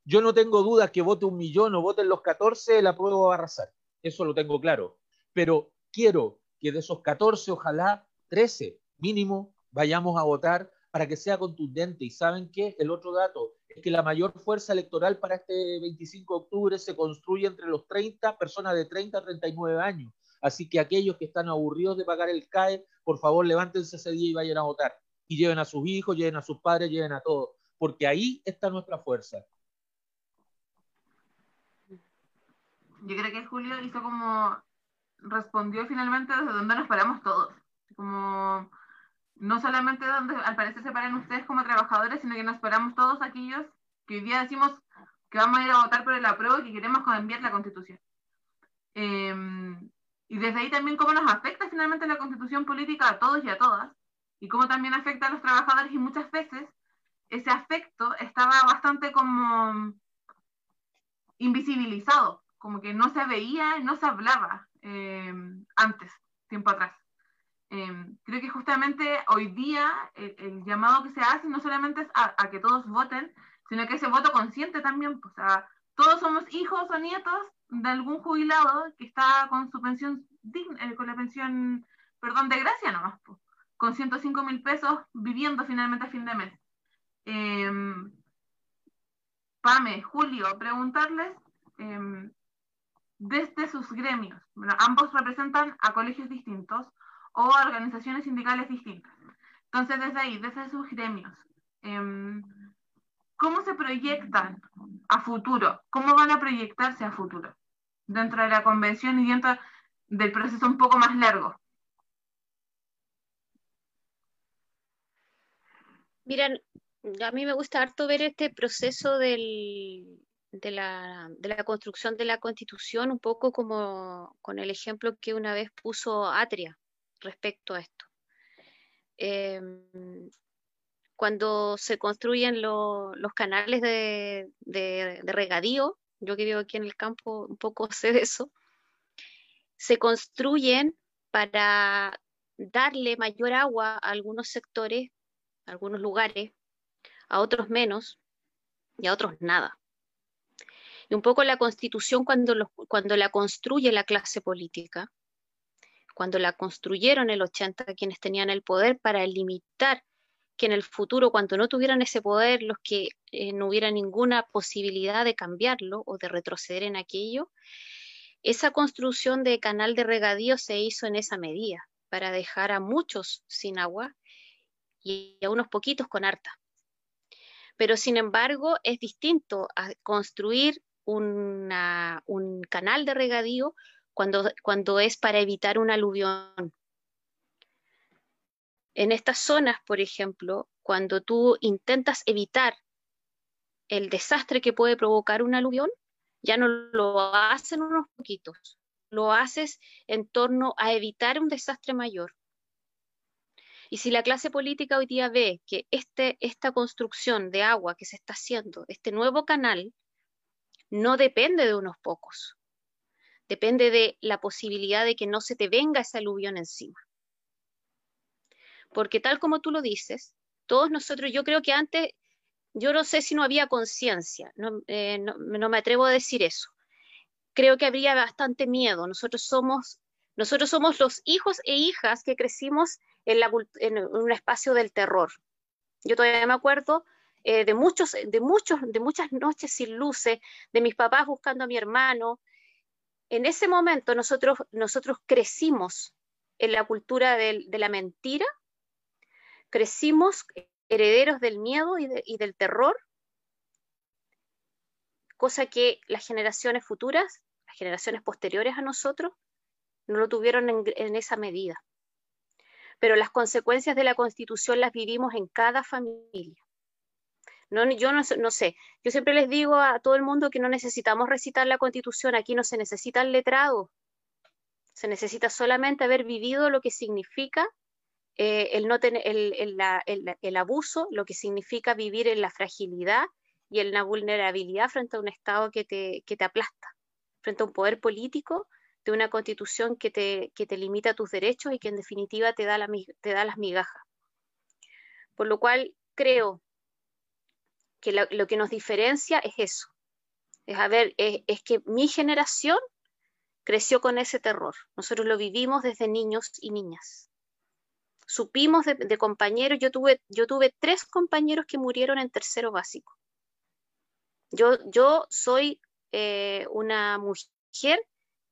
Yo no tengo dudas que vote un millón o voten los 14, la prueba va a arrasar. Eso lo tengo claro. Pero quiero que de esos 14, ojalá 13 mínimo, vayamos a votar para que sea contundente. Y saben qué? El otro dato es que la mayor fuerza electoral para este 25 de octubre se construye entre los 30, personas de 30 a 39 años. Así que aquellos que están aburridos de pagar el CAE, por favor levántense ese día y vayan a votar. Y lleven a sus hijos, lleven a sus padres, lleven a todos. Porque ahí está nuestra fuerza. yo creo que Julio hizo como, respondió finalmente desde donde nos paramos todos. Como, no solamente donde al parecer se paran ustedes como trabajadores, sino que nos paramos todos aquellos que hoy día decimos que vamos a ir a votar por el apruebo y que queremos cambiar la constitución. Em, y desde ahí también cómo nos afecta finalmente la constitución política a todos y a todas, y cómo también afecta a los trabajadores y muchas veces ese afecto estaba bastante como invisibilizado como que no se veía, no se hablaba eh, antes, tiempo atrás. Eh, creo que justamente hoy día el, llamado que se hace no solamente es a, que todos voten, sino que ese voto consciente también, pues, todos somos hijos o nietos de algún jubilado que está con su pensión, eh, con la pensión, perdón, de gracia nomás, pues, con 105 mil pesos viviendo finalmente a fin de mes. Pame, Julio, preguntarles desde sus gremios. Ambos representan a colegios distintos o organizaciones sindicales distintas. Entonces, desde ahí, desde sus gremios, em, ¿cómo se proyectan a futuro? ¿Cómo van a proyectarse a futuro dentro de la convención y dentro del proceso un poco más largo? Miren, a mí me gusta harto ver este proceso de la, de la, construcción de la constitución, un poco como con el ejemplo que una vez puso Atria respecto a esto. Em, cuando se construyen los canales de, de, regadío, yo que vivo aquí en el campo un poco sé de eso, se construyen para darle mayor agua a algunos sectores, a algunos lugares, a otros menos y a otros nada. Y un poco la constitución cuando, cuando la construye la clase política, cuando la construyeron el 80 quienes tenían el poder para limitar que en el futuro, cuando no tuvieran ese poder, los que eh, no hubiera ninguna posibilidad de cambiarlo o de retroceder en aquello, esa construcción de canal de regadío se hizo en esa medida, para dejar a muchos sin agua y a unos poquitos con harta. Pero sin embargo, es distinto a construir un canal de regadío cuando, cuando es para evitar un aluvión. En estas zonas, por ejemplo, cuando tú intentas evitar el desastre que puede provocar un aluvión, ya no lo hacen unos poquitos, lo haces en torno a evitar un desastre mayor. Y si la clase política hoy día ve que este, esta construcción de agua que se está haciendo, este nuevo canal, no depende de unos pocos, depende de la posibilidad de que no se te venga esa aluvión encima. Porque tal como tú lo dices, todos nosotros, yo creo que antes, yo no sé si no había conciencia, no, eh, me atrevo a decir eso. Creo que habría bastante miedo. Nosotros somos, nosotros somos los hijos e hijas que crecimos en, en un espacio del terror. Yo todavía me acuerdo eh, de, muchos, de, muchos, de muchas noches sin luces, de mis papás buscando a mi hermano. En ese momento nosotros, nosotros crecimos en la cultura de la mentira, crecimos herederos del miedo y, del terror, cosa que las generaciones futuras, generaciones posteriores a nosotros no lo tuvieron en, esa medida. Pero las consecuencias de la constitución las vivimos en cada familia. No, yo no, no, sé, yo siempre les digo a todo el mundo que no necesitamos recitar la constitución, aquí no se necesita el letrado, se necesita solamente haber vivido lo que significa eh, el, no tener, el, abuso, lo que significa vivir en la fragilidad y en la vulnerabilidad frente a un Estado que te, te aplasta, frente a un poder político de una constitución que te, te limita tus derechos y que en definitiva te da, la, te da las migajas. Por lo cual creo que lo, que nos diferencia es eso, es, a ver, es que mi generación creció con ese terror. Nosotros lo vivimos desde niños y niñas supimos de, compañeros, yo tuve, yo tuve tres compañeros que murieron en tercero básico. Yo, yo soy eh, una mujer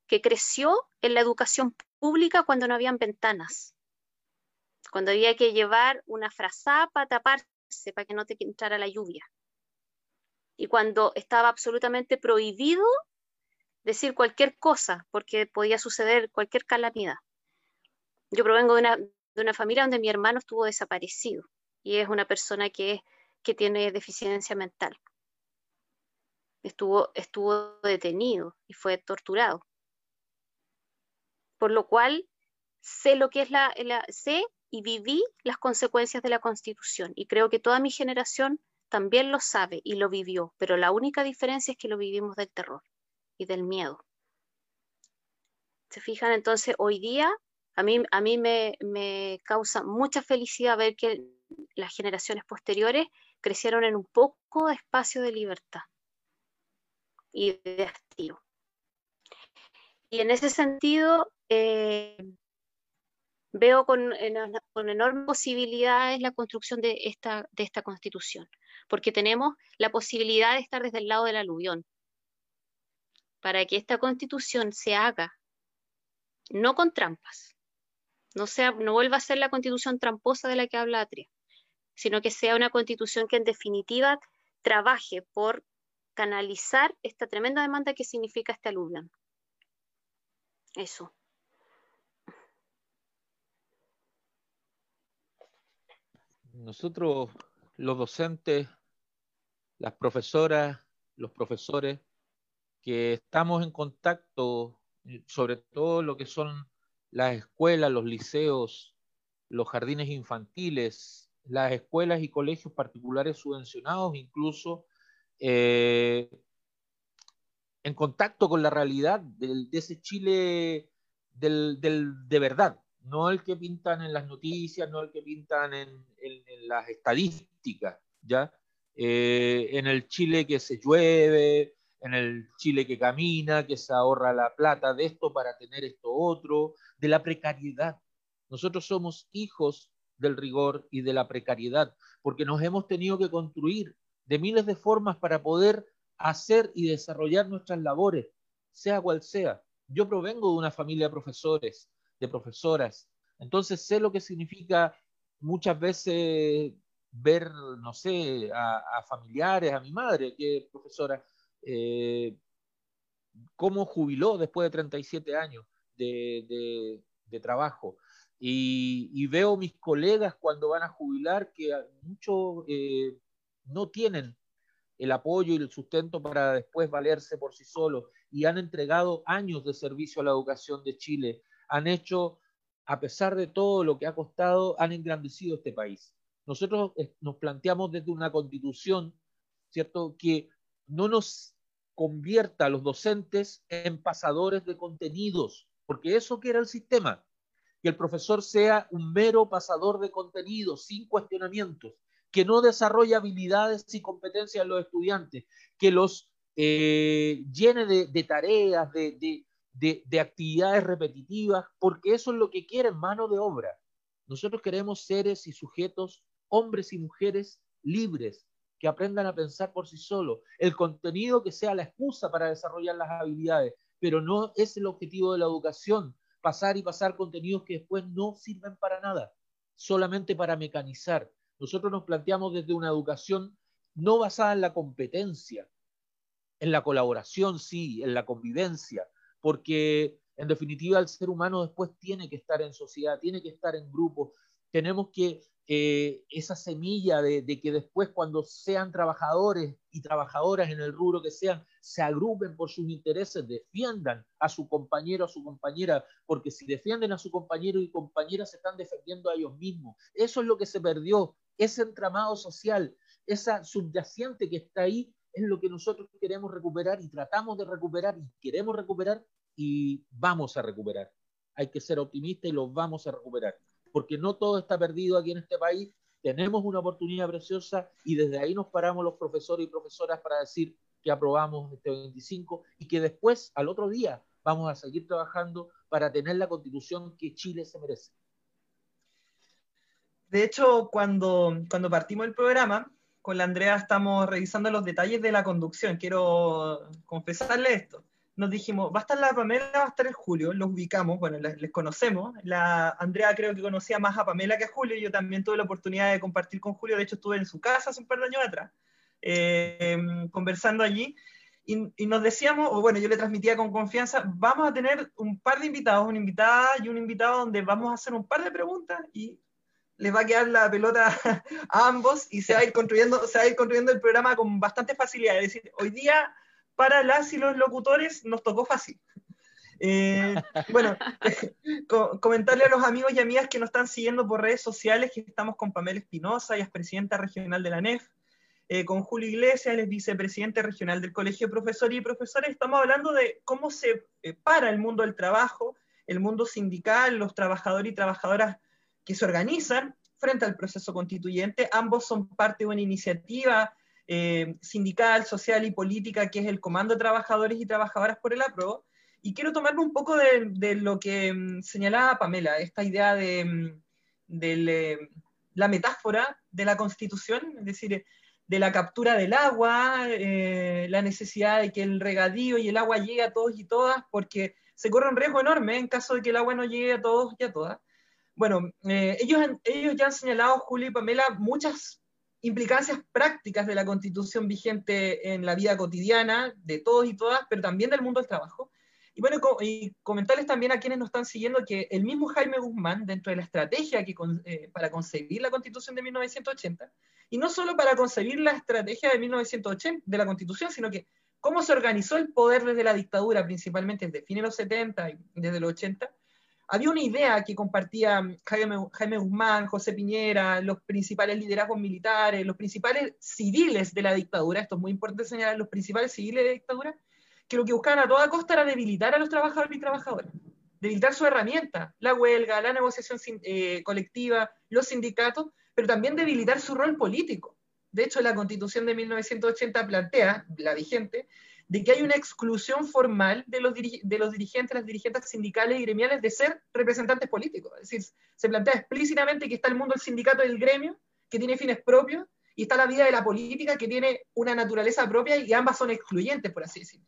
que creció en la educación pública cuando no habían ventanas, cuando había que llevar una frazada para taparse, para que no te entrara la lluvia. Y cuando estaba absolutamente prohibido decir cualquier cosa, porque podía suceder cualquier calamidad. Yo provengo de una, de una familia donde mi hermano estuvo desaparecido y es una persona que, que tiene deficiencia mental. Estuvo, estuvo detenido y fue torturado. Por lo cual sé lo que es la, la sé y viví las consecuencias de la Constitución y creo que toda mi generación también lo sabe y lo vivió, pero la única diferencia es que lo vivimos del terror y del miedo. ¿Se fijan? Entonces, hoy día a mí, a mí me, causa mucha felicidad ver que las generaciones posteriores crecieron en un poco de espacio de libertad y de hastío. Y en ese sentido, eh, veo con, con, enormes posibilidades la construcción de esta, de esta constitución, porque tenemos la posibilidad de estar desde el lado del aluvión, para que esta constitución se haga, no con trampas, no, sea, no vuelva a ser la constitución tramposa de la que habla Atria, sino que sea una constitución que en definitiva trabaje por canalizar esta tremenda demanda que significa este aluvión. Eso. Nosotros, los docentes, las profesoras, los profesores, que estamos en contacto, sobre todo lo que son las escuelas, los liceos, los jardines infantiles, las escuelas y colegios particulares subvencionados, incluso eh, en contacto con la realidad de ese Chile del, de verdad, no el que pintan en las noticias, no el que pintan en, las estadísticas, ¿ya? Eh, en el Chile que se llueve, en el Chile que camina, que se ahorra la plata de esto para tener esto otro, de la precariedad. Nosotros somos hijos del rigor y de la precariedad, porque nos hemos tenido que construir de miles de formas para poder hacer y desarrollar nuestras labores, sea cual sea. Yo provengo de una familia de profesores, de profesoras, entonces sé lo que significa muchas veces ver, no sé, a, familiares, a mi madre, que es profesora, eh, cómo jubiló después de 37 años de, trabajo. Y, veo mis colegas cuando van a jubilar que muchos eh, no tienen el apoyo y el sustento para después valerse por sí solos y han entregado años de servicio a la educación de Chile. Han hecho, a pesar de todo lo que ha costado, han engrandecido este país. Nosotros eh, nos planteamos desde una constitución, ¿cierto?, que no nos convierta a los docentes en pasadores de contenidos, porque eso que era el sistema, que el profesor sea un mero pasador de contenidos sin cuestionamientos, que no desarrolle habilidades y competencias en los estudiantes, que los eh, llene de, tareas, de, de, actividades repetitivas, porque eso es lo que quieren mano de obra. Nosotros queremos seres y sujetos, hombres y mujeres libres, que aprendan a pensar por sí solos, el contenido que sea la excusa para desarrollar las habilidades, pero no es el objetivo de la educación, pasar y pasar contenidos que después no sirven para nada, solamente para mecanizar. Nosotros nos planteamos desde una educación no basada en la competencia, en la colaboración, sí, en la convivencia, porque en definitiva el ser humano después tiene que estar en sociedad, tiene que estar en grupo, tenemos que eh, esa semilla de, que después cuando sean trabajadores y trabajadoras en el rubro que sean, se agrupen por sus intereses, defiendan a su compañero, a su compañera, porque si defienden a su compañero y compañera se están defendiendo a ellos mismos. Eso es lo que se perdió, ese entramado social, esa subyacente que está ahí, es lo que nosotros queremos recuperar y tratamos de recuperar y queremos recuperar y vamos a recuperar. Hay que ser optimistas y los vamos a recuperar porque no todo está perdido aquí en este país. Tenemos una oportunidad preciosa y desde ahí nos paramos los profesores y profesoras para decir que aprobamos este 25 y que después, al otro día, vamos a seguir trabajando para tener la constitución que Chile se merece. De hecho, cuando, cuando partimos el programa, con la Andrea estamos revisando los detalles de la conducción. Quiero confesarle esto nos dijimos, va a estar la Pamela, va a estar el Julio, los ubicamos, bueno, les, conocemos. La Andrea creo que conocía más a Pamela que a Julio, yo también tuve la oportunidad de compartir con Julio, de hecho estuve en su casa hace un par de años atrás, eh, conversando allí, y, nos decíamos, o bueno, yo le transmitía con confianza, vamos a tener un par de invitados, una invitada y un invitado donde vamos a hacer un par de preguntas y les va a quedar la pelota a ambos y se va a ir construyendo, se va a ir construyendo el programa con bastante facilidad. Es decir, hoy día para las y los locutores nos tocó fácil. Eh, bueno, comentarle a los amigos y amigas que nos están siguiendo por redes sociales que estamos con Pamela Espinosa, ella es presidenta regional de la NEF, eh, con Julio Iglesias, él es vicepresidente regional del Colegio de Profesores y Profesores. Estamos hablando de cómo se eh, para el mundo del trabajo, el mundo sindical, los trabajadores y trabajadoras que se organizan frente al proceso constituyente. Ambos son parte de una iniciativa eh, sindical, social y política, que es el Comando de Trabajadores y Trabajadoras por el APRO. Y quiero tomarme un poco de, lo que mm, señalaba Pamela, esta idea de, mm, la metáfora de la Constitución, es decir, de la captura del agua, eh, la necesidad de que el regadío y el agua llegue a todos y todas, porque se corre un riesgo enorme en caso de que el agua no llegue a todos y a todas. Bueno, eh, ellos, ellos ya han señalado, Julio y Pamela, muchas implicancias prácticas de la constitución vigente en la vida cotidiana de todos y todas, pero también del mundo del trabajo. Y bueno, y comentarles también a quienes nos están siguiendo que el mismo Jaime Guzmán, dentro de la estrategia que, eh, para concebir la constitución de 1980, y no solo para concebir la estrategia de 1980 de la constitución, sino que cómo se organizó el poder desde la dictadura, principalmente desde fines de los 70 y desde los 80, había una idea que compartía Jaime, Guzmán, José Piñera, los principales liderazgos militares, los principales civiles de la dictadura, esto es muy importante señalar, los principales civiles de la dictadura, que lo que buscaban a toda costa era debilitar a los trabajadores y trabajadoras, debilitar su herramienta, la huelga, la negociación eh, colectiva, los sindicatos, pero también debilitar su rol político. De hecho, la constitución de 1980 plantea, la vigente, de que hay una exclusión formal de los, de los dirigentes, las dirigentes sindicales y gremiales de ser representantes políticos. Es decir, se plantea explícitamente que está el mundo del sindicato y del gremio, que tiene fines propios, y está la vida de la política, que tiene una naturaleza propia, y ambas son excluyentes, por así decirlo.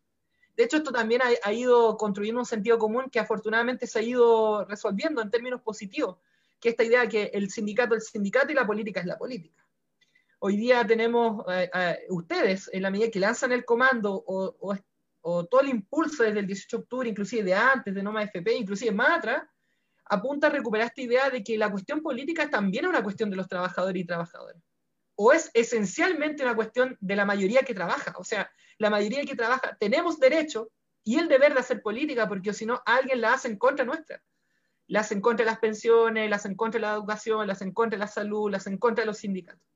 De hecho, esto también ha, ido construyendo un sentido común que afortunadamente se ha ido resolviendo en términos positivos, que esta idea de que el sindicato es el sindicato y la política es la política hoy día tenemos eh, eh, ustedes, en la medida que lanzan el comando o, todo el impulso desde el 18 de octubre, inclusive de antes, de Noma FP, inclusive más atrás, apunta a recuperar esta idea de que la cuestión política es también una cuestión de los trabajadores y trabajadoras. O es esencialmente una cuestión de la mayoría que trabaja. O sea, la mayoría que trabaja, tenemos derecho y el deber de hacer política, porque si no, alguien la hace en contra nuestra. La hace en contra de las pensiones, la hace en contra de la educación, la hace en contra de la salud, la hace en contra de los sindicatos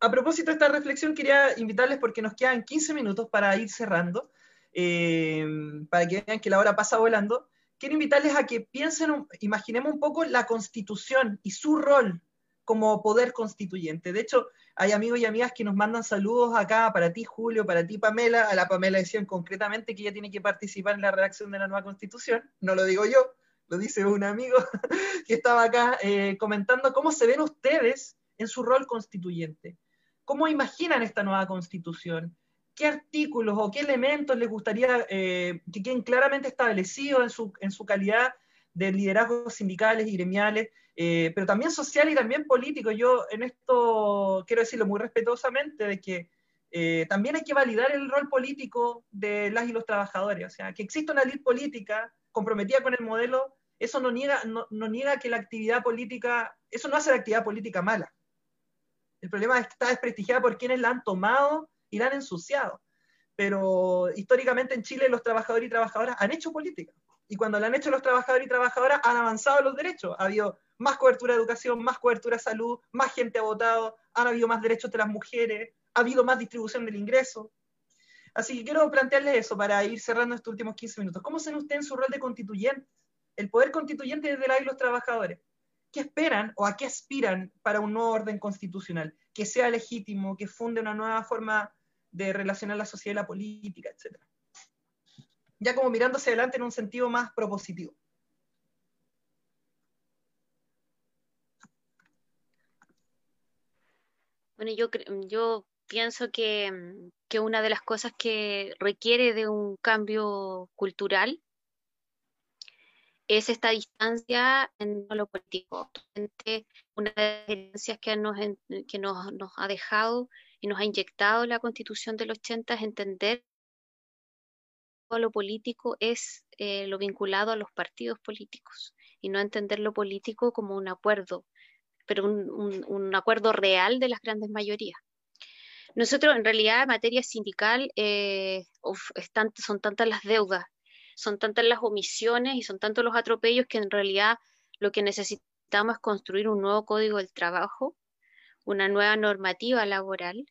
a propósito de esta reflexión, quería invitarles porque nos quedan 15 minutos para ir cerrando, eh, para que vean que la hora pasa volando. Quiero invitarles a que piensen, imaginemos un poco la constitución y su rol como poder constituyente. De hecho, hay amigos y amigas que nos mandan saludos acá para ti, Julio, para ti, Pamela. A la Pamela decían concretamente que ella tiene que participar en la redacción de la nueva constitución. No lo digo yo, lo dice un amigo que estaba acá eh, comentando cómo se ven ustedes en su rol constituyente. ¿Cómo imaginan esta nueva constitución? ¿Qué artículos o qué elementos les gustaría eh, que queden claramente establecidos en su, en su calidad de liderazgos sindicales y gremiales, eh, pero también social y también político? Yo en esto quiero decirlo muy respetuosamente, de que eh, también hay que validar el rol político de las y los trabajadores. O sea, que exista una élite política comprometida con el modelo, eso no niega, no, niega que la actividad política, eso no hace la actividad política mala. El problema es que está desprestigiada por quienes la han tomado y la han ensuciado. Pero históricamente en Chile los trabajadores y trabajadoras han hecho política. Y cuando la han hecho los trabajadores y trabajadoras, han avanzado los derechos. Ha habido más cobertura de educación, más cobertura de salud, más gente ha votado, han habido más derechos de las mujeres, ha habido más distribución del ingreso. Así que quiero plantearles eso para ir cerrando estos últimos 15 minutos. ¿Cómo se usted en su rol de constituyente? El poder constituyente desde la y los trabajadores. ¿Qué esperan o a qué aspiran para un nuevo orden constitucional? Que sea legítimo, que funde una nueva forma de relacionar la sociedad y la política, etc. Ya como mirándose adelante en un sentido más propositivo. Bueno, yo, yo pienso que, que, una de las cosas que requiere de un cambio cultural es esta distancia en lo político. Una de las experiencias que, nos, que nos, ha dejado y nos ha inyectado la constitución del 80 es entender lo político es eh, lo vinculado a los partidos políticos y no entender lo político como un acuerdo pero un, acuerdo real de las grandes mayorías. Nosotros, en realidad, en materia sindical, eh, son tantas las deudas, son tantas las omisiones y son tantos los atropellos que en realidad lo que necesitamos es construir un nuevo código del trabajo, una nueva normativa laboral.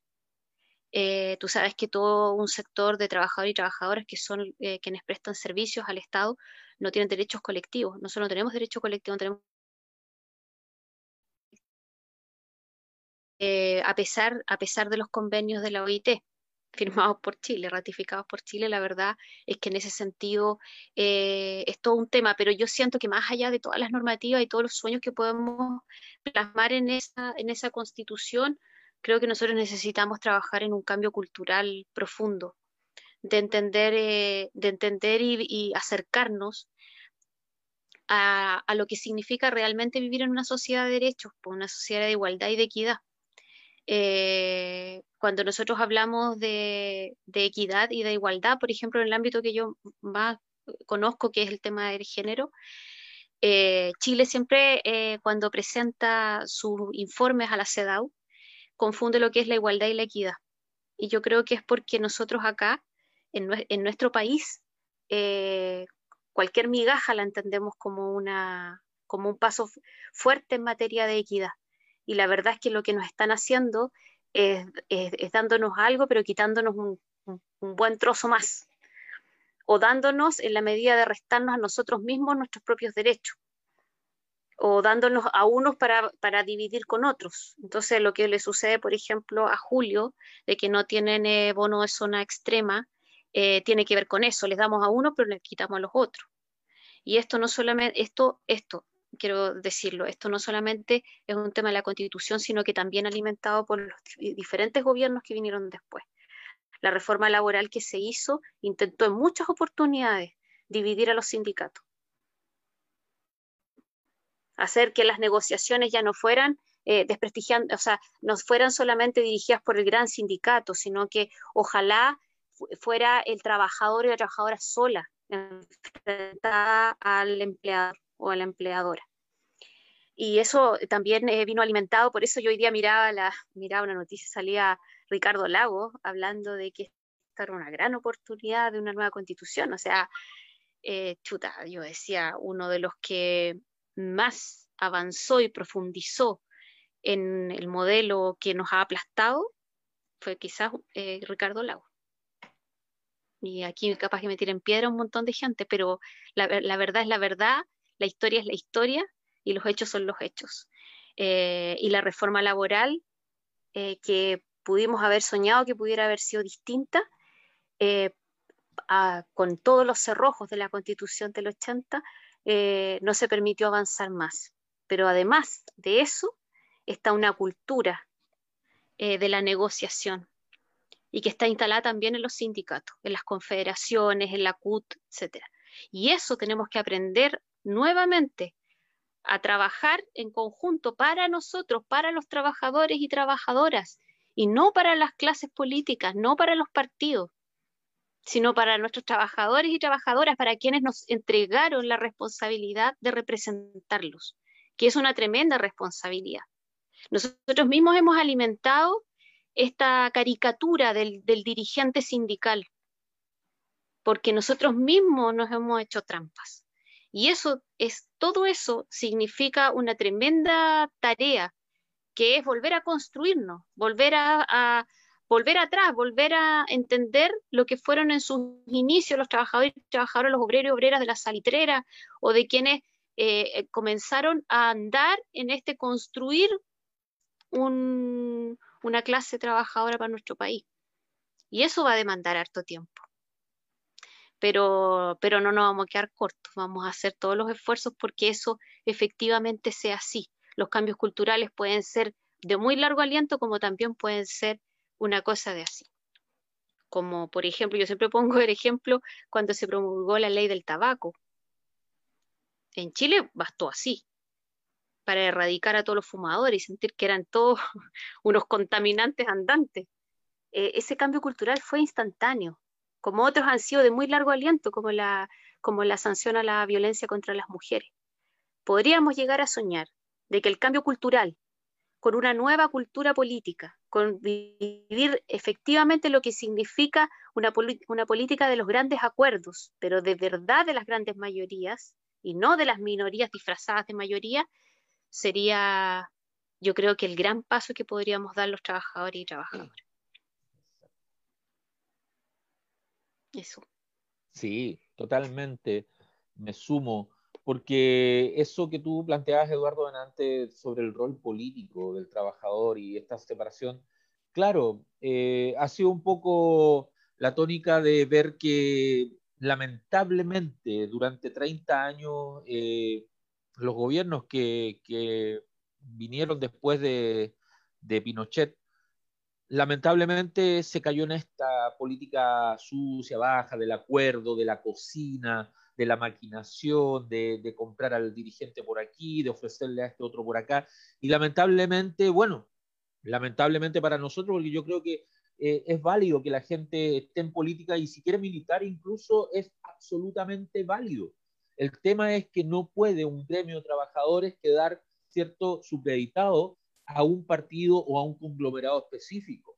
Eh, tú sabes que todo un sector de trabajadores y trabajadoras que son eh, quienes prestan servicios al Estado no tienen derechos colectivos. Nosotros no tenemos derecho colectivo, no tenemos Eh, a, pesar, a pesar de los convenios de la OIT firmados por Chile, ratificados por Chile, la verdad es que en ese sentido eh, es todo un tema, pero yo siento que más allá de todas las normativas y todos los sueños que podemos plasmar en esa, en esa constitución, creo que nosotros necesitamos trabajar en un cambio cultural profundo, de entender, eh, de entender y, acercarnos a, a, lo que significa realmente vivir en una sociedad de derechos, pues, una sociedad de igualdad y de equidad. Eh, cuando nosotros hablamos de, equidad y de igualdad, por ejemplo, en el ámbito que yo más conozco, que es el tema del género, eh, Chile siempre eh, cuando presenta sus informes a la CEDAW, confunde lo que es la igualdad y la equidad. Y yo creo que es porque nosotros acá, en, en nuestro país, cualquier migaja la entendemos como, una, como un paso fuerte en materia de equidad y la verdad es que lo que nos están haciendo es, dándonos algo, pero quitándonos un, buen trozo más, o dándonos en la medida de restarnos a nosotros mismos nuestros propios derechos, o dándonos a unos para, dividir con otros. Entonces, lo que le sucede, por ejemplo, a Julio, de que no tienen eh, bono de zona extrema, eh, tiene que ver con eso, les damos a uno, pero les quitamos a los otros. Y esto no solamente, esto, esto quiero decirlo, esto no solamente es un tema de la constitución, sino que también alimentado por los diferentes gobiernos que vinieron después. La reforma laboral que se hizo intentó en muchas oportunidades dividir a los sindicatos, hacer que las negociaciones ya no fueran eh, desprestigiando, o sea, no fueran solamente dirigidas por el gran sindicato, sino que ojalá fuera el trabajador y la trabajadora sola enfrentada al empleador o a la empleadora. Y eso también eh, vino alimentado, por eso yo hoy día miraba, la, miraba una noticia, salía Ricardo Lago hablando de que esta era una gran oportunidad de una nueva constitución. O sea, eh, chuta, yo decía, uno de los que más avanzó y profundizó en el modelo que nos ha aplastado fue quizás eh, Ricardo Lago. Y aquí capaz que me tiren piedra un montón de gente, pero la, la verdad es la verdad la historia es la historia y los hechos son los hechos. Eh, y la reforma laboral, eh, que pudimos haber soñado que pudiera haber sido distinta, eh, con todos los cerrojos de la constitución del 80, no se permitió avanzar más. Pero además de eso, está una cultura de la negociación y que está instalada también en los sindicatos, en las confederaciones, en la CUT, etc. Y eso tenemos que aprender nuevamente a trabajar en conjunto para nosotros, para los trabajadores y trabajadoras, y no para las clases políticas, no para los partidos, sino para nuestros trabajadores y trabajadoras, para quienes nos entregaron la responsabilidad de representarlos, que es una tremenda responsabilidad. Nosotros mismos hemos alimentado esta caricatura del, dirigente sindical, porque nosotros mismos nos hemos hecho trampas. Y eso es, todo eso significa una tremenda tarea, que es volver a construirnos, volver a, volver atrás, volver a entender lo que fueron en sus inicios los trabajadores y trabajadoras, los obreros y obreras de la salitrera o de quienes eh, comenzaron a andar en este construir una clase trabajadora para nuestro país. Y eso va a demandar harto tiempo. Pero, pero no nos vamos a quedar cortos, vamos a hacer todos los esfuerzos porque eso efectivamente sea así. Los cambios culturales pueden ser de muy largo aliento como también pueden ser una cosa de así. Como por ejemplo, yo siempre pongo el ejemplo cuando se promulgó la ley del tabaco. En Chile bastó así, para erradicar a todos los fumadores y sentir que eran todos unos contaminantes andantes. Eh, ese cambio cultural fue instantáneo, como otros han sido de muy largo aliento, como la, como la sanción a la violencia contra las mujeres. Podríamos llegar a soñar de que el cambio cultural, con una nueva cultura política, con vivir efectivamente lo que significa una, una política de los grandes acuerdos, pero de verdad de las grandes mayorías y no de las minorías disfrazadas de mayoría, sería, yo creo que el gran paso que podríamos dar los trabajadores y trabajadoras. Eso. Sí, totalmente. Me sumo, porque eso que tú planteabas, Eduardo, antes sobre el rol político del trabajador y esta separación, claro, eh, ha sido un poco la tónica de ver que lamentablemente durante 30 años eh, los gobiernos que, vinieron después de, Pinochet, lamentablemente se cayó en esta política sucia, baja, del acuerdo, de la cocina, de la maquinación, de, comprar al dirigente por aquí, de ofrecerle a este otro por acá. Y lamentablemente, bueno, lamentablemente para nosotros, porque yo creo que eh, es válido que la gente esté en política y si quiere militar incluso es absolutamente válido. El tema es que no puede un gremio de trabajadores quedar cierto supeditado a un partido o a un conglomerado específico.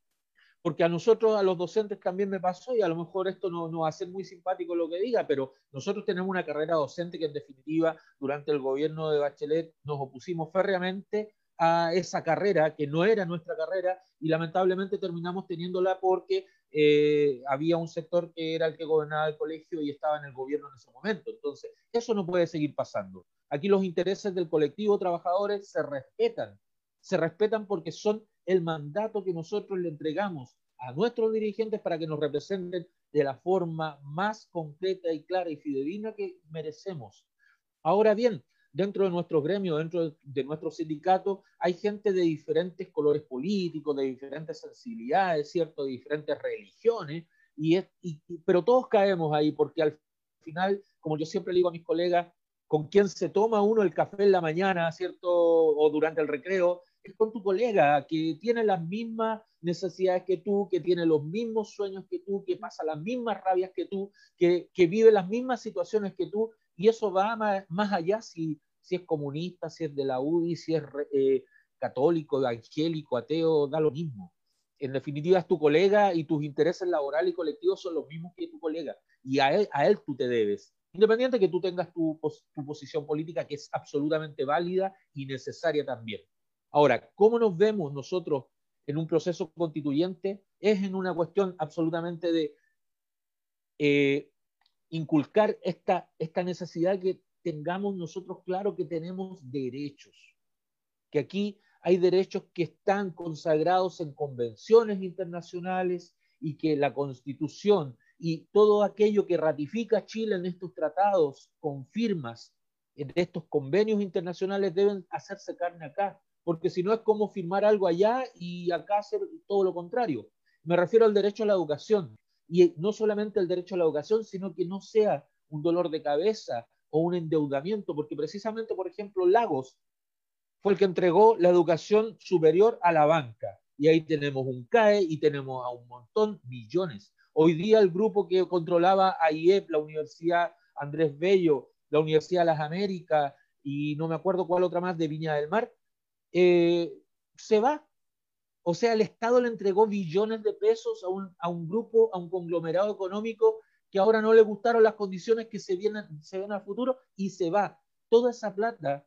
Porque a nosotros, a los docentes también me pasó, y a lo mejor esto no, no va a ser muy simpático lo que diga, pero nosotros tenemos una carrera docente que en definitiva durante el gobierno de Bachelet nos opusimos férreamente a esa carrera que no era nuestra carrera y lamentablemente terminamos teniéndola porque eh, había un sector que era el que gobernaba el colegio y estaba en el gobierno en ese momento. Entonces, eso no puede seguir pasando. Aquí los intereses del colectivo trabajadores se respetan, se respetan porque son el mandato que nosotros le entregamos a nuestros dirigentes para que nos representen de la forma más concreta y clara y fidedigna que merecemos. Ahora bien, dentro de nuestro gremio, dentro de nuestro sindicato, hay gente de diferentes colores políticos, de diferentes sensibilidades, ¿cierto? De diferentes religiones, y, pero todos caemos ahí porque al final, como yo siempre le digo a mis colegas, con quien se toma uno el café en la mañana, ¿cierto? O durante el recreo, es con tu colega que tiene las mismas necesidades que tú, que tiene los mismos sueños que tú, que pasa las mismas rabias que tú, que, que vive las mismas situaciones que tú, y eso va más, allá si, si, es comunista, si es de la UDI, si es eh, católico, evangélico, ateo, da lo mismo. En definitiva, es tu colega y tus intereses laborales y colectivos son los mismos que tu colega. Y a él, a él tú te debes. Independiente que tú tengas tu, tu posición política, que es absolutamente válida y necesaria también. Ahora, ¿cómo nos vemos nosotros en un proceso constituyente? Es en una cuestión absolutamente de eh, inculcar esta, esta necesidad que tengamos nosotros claro que tenemos derechos, que aquí hay derechos que están consagrados en convenciones internacionales y que la constitución y todo aquello que ratifica Chile en estos tratados con firmas de estos convenios internacionales deben hacerse carne acá, porque si no es como firmar algo allá y acá hacer todo lo contrario. Me refiero al derecho a la educación y no solamente el derecho a la educación, sino que no sea un dolor de cabeza o un endeudamiento, porque precisamente, por ejemplo, Lagos fue el que entregó la educación superior a la banca. y ahí tenemos un CAE y tenemos a un montón, millones. Hoy día el grupo que controlaba a la Universidad Andrés Bello, la Universidad de las Américas y no me acuerdo cuál otra más de Viña del Mar, eh, se va. O sea, el Estado le entregó billones de pesos a un, a un grupo, a un conglomerado económico que ahora no le gustaron las condiciones que se, vienen, se ven al futuro y se va. Toda esa plata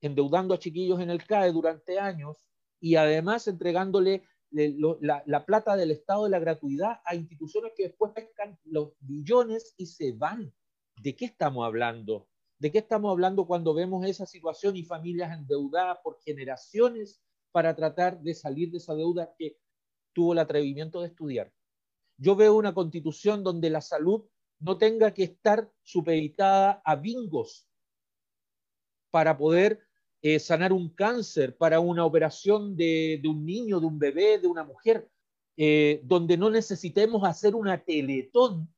endeudando a chiquillos en el CAE durante años y además entregándole la, la, plata del Estado de la gratuidad a instituciones que después pescan los billones y se van. ¿De qué estamos hablando? ¿De qué estamos hablando cuando vemos esa situación y familias endeudadas por generaciones para tratar de salir de esa deuda que tuvo el atrevimiento de estudiar? Yo veo una constitución donde la salud no tenga que estar supeditada a bingos para poder eh, sanar un cáncer, para una operación de, un niño, de un bebé, de una mujer, eh, donde no necesitemos hacer una teletón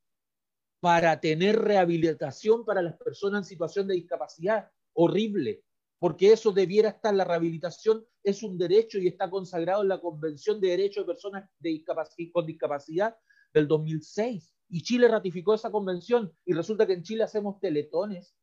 para tener rehabilitación para las personas en situación de discapacidad. Horrible, porque eso debiera estar, la rehabilitación es un derecho y está consagrado en la Convención de Derechos de Personas con Discapacidad del 2006. Y Chile ratificó esa convención y resulta que en Chile hacemos teletones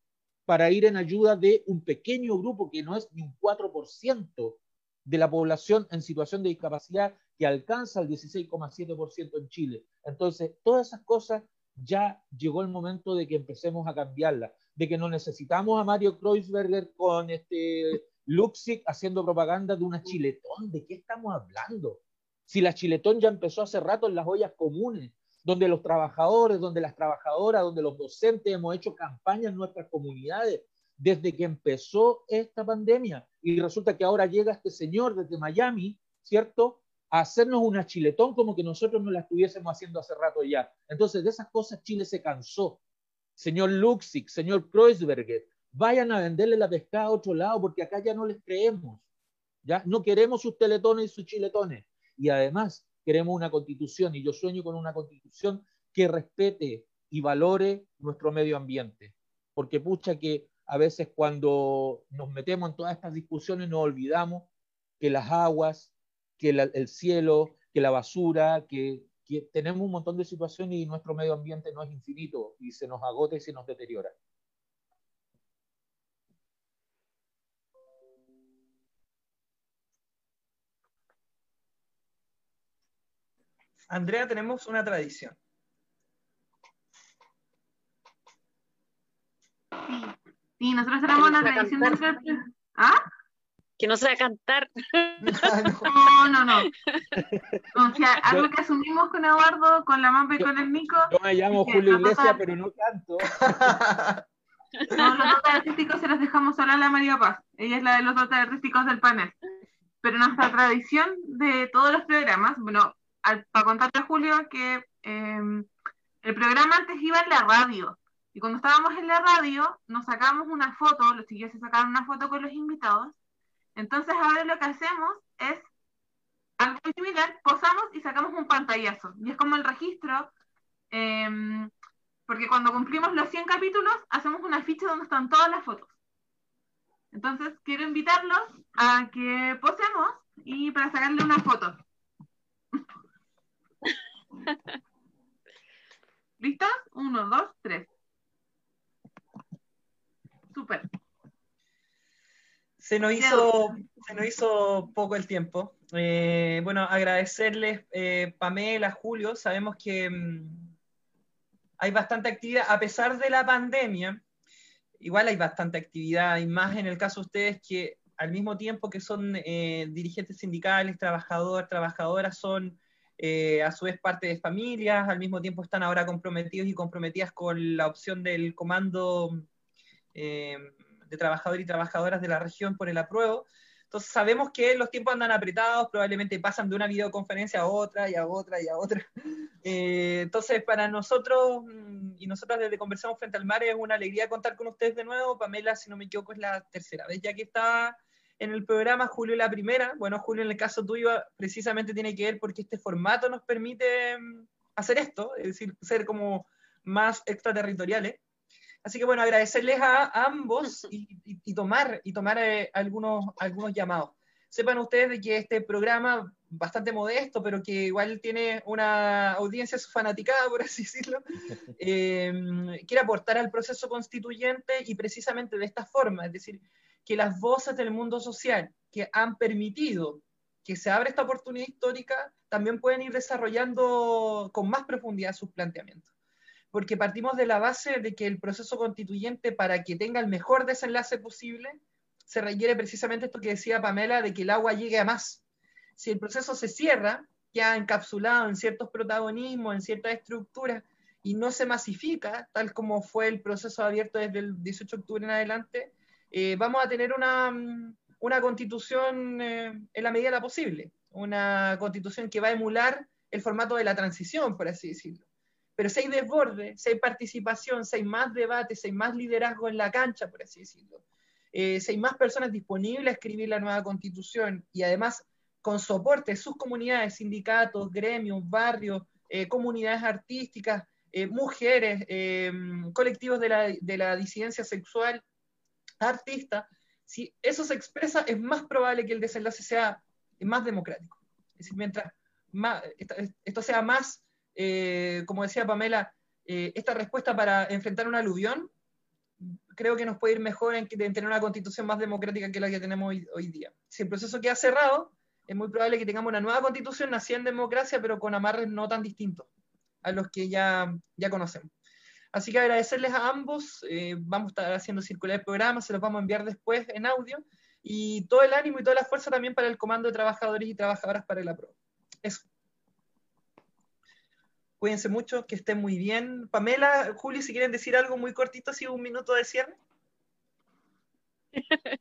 para ir en ayuda de un pequeño grupo que no es ni un 4% de la población en situación de discapacidad que alcanza el 16,7% en Chile. Entonces, todas esas cosas ya llegó el momento de que empecemos a cambiarlas, de que no necesitamos a Mario Kreuzberger con este Luxic haciendo propaganda de una chiletón. ¿De qué estamos hablando? Si la chiletón ya empezó hace rato en las ollas comunes, donde los trabajadores, donde las trabajadoras, donde los docentes hemos hecho campañas en nuestras comunidades desde que empezó esta pandemia. Y resulta que ahora llega este señor desde Miami, ¿cierto? A hacernos una chiletón como que nosotros no la estuviésemos haciendo hace rato ya. Entonces, de esas cosas Chile se cansó. Señor Luxic, señor Kreuzberger, vayan a venderle la pescada a otro lado porque acá ya no les creemos. Ya no queremos sus teletones y sus chiletones. Y además, queremos una constitución y yo sueño con una constitución que respete y valore nuestro medio ambiente. Porque pucha que a veces cuando nos metemos en todas estas discusiones nos olvidamos que las aguas, que el cielo, que la basura, que, tenemos un montón de situaciones y nuestro medio ambiente no es infinito y se nos agota y se nos deteriora. Andrea, tenemos una tradición. Sí, nosotros tenemos una tradición de... ¿Ah? Que no se va a cantar. No, no, no. O sea, algo que asumimos con Eduardo, con la Mampa y con el Nico. Yo me llamo Julio Iglesias, pero no canto. No, los dotes artísticos se los dejamos solo a la María Paz. Ella es la de los dotes artísticos del panel. Pero nuestra tradición de todos los programas, bueno, para contarle a Julio que em, el programa antes iba en la radio. Y cuando estábamos en la radio, nos sacamos una foto, los chiquillos se sacaron una foto con los invitados, entonces ahora lo que hacemos es algo similar, posamos y sacamos un pantallazo. Y es como el registro, em, porque cuando cumplimos los 100 capítulos, hacemos una ficha donde están todas las fotos. Entonces quiero invitarlos a que posemos y para sacarle una foto. ¿Listos? Uno, dos, tres. Súper se nos hizo, se nos hizo poco el tiempo. Eh, bueno, agradecerles, eh, Pamela, Julio, sabemos que mm, hay bastante actividad, a pesar de la pandemia, igual hay bastante actividad, y más en el caso de ustedes que al mismo tiempo que son eh, dirigentes sindicales, trabajadores, trabajadoras, son a su vez parte de familias, al mismo tiempo están ahora comprometidos y comprometidas con la opción del comando de trabajadores y trabajadoras de la región por el apruebo. Entonces sabemos que los tiempos andan apretados, probablemente pasan de una videoconferencia a otra y a otra y a otra. Eh, entonces para nosotros mm, y nosotras desde Conversamos Frente al Mar es una alegría contar con ustedes de nuevo. Pamela, si no me equivoco, es la tercera vez ya que está en el programa, Julio la primera. Bueno, Julio, en el caso tuyo precisamente tiene que ver porque este formato nos permite mm, hacer esto, es decir, ser como más extraterritoriales. Así que bueno, agradecerles a, ambos y, tomar, y tomar eh, algunos, algunos llamados. Sepan ustedes de que este programa bastante modesto, pero que igual tiene una audiencia fanaticada, por así decirlo, eh, quiere aportar al proceso constituyente y precisamente de esta forma, es decir, que las voces del mundo social que han permitido que se abra esta oportunidad histórica también pueden ir desarrollando con más profundidad sus planteamientos. Porque partimos de la base de que el proceso constituyente, para que tenga el mejor desenlace posible, se requiere precisamente esto que decía Pamela, de que el agua llegue a más. Si el proceso se cierra, queda encapsulado en ciertos protagonismos, en ciertas estructuras, y no se masifica, tal como fue el proceso abierto desde el 18 de octubre en adelante, eh, vamos a tener una, una constitución eh, en la medida de la posible, una constitución que va a emular el formato de la transición, por así decirlo. Pero si hay desborde, si hay participación, si hay más debate, si hay más liderazgo en la cancha, por así decirlo, eh, si hay más personas disponibles a escribir la nueva constitución y además con soporte de sus comunidades, sindicatos, gremios, barrios, eh, comunidades artísticas, eh, mujeres, colectivos de la, de la, disidencia sexual, artistas, si eso se expresa, es más probable que el desenlace sea más democrático. Es decir, mientras esto sea más, como decía Pamela, esta respuesta para enfrentar un aluvión creo que nos puede ir mejor en, tener una constitución más democrática que la que tenemos hoy, día. Si el proceso queda cerrado, es muy probable que tengamos una nueva constitución nacida en democracia, pero con amarres no tan distintos a los que ya, ya conocemos. Así que agradecerles a ambos, eh, vamos a estar haciendo circular el programa, se los vamos a enviar después en audio, y todo el ánimo y toda la fuerza también para el Comando de Trabajadores y Trabajadoras para el APRO. Eso. Cuídense mucho, que estén muy bien. Pamela, Juli, si quieren decir algo muy cortito, si un minuto de cierre.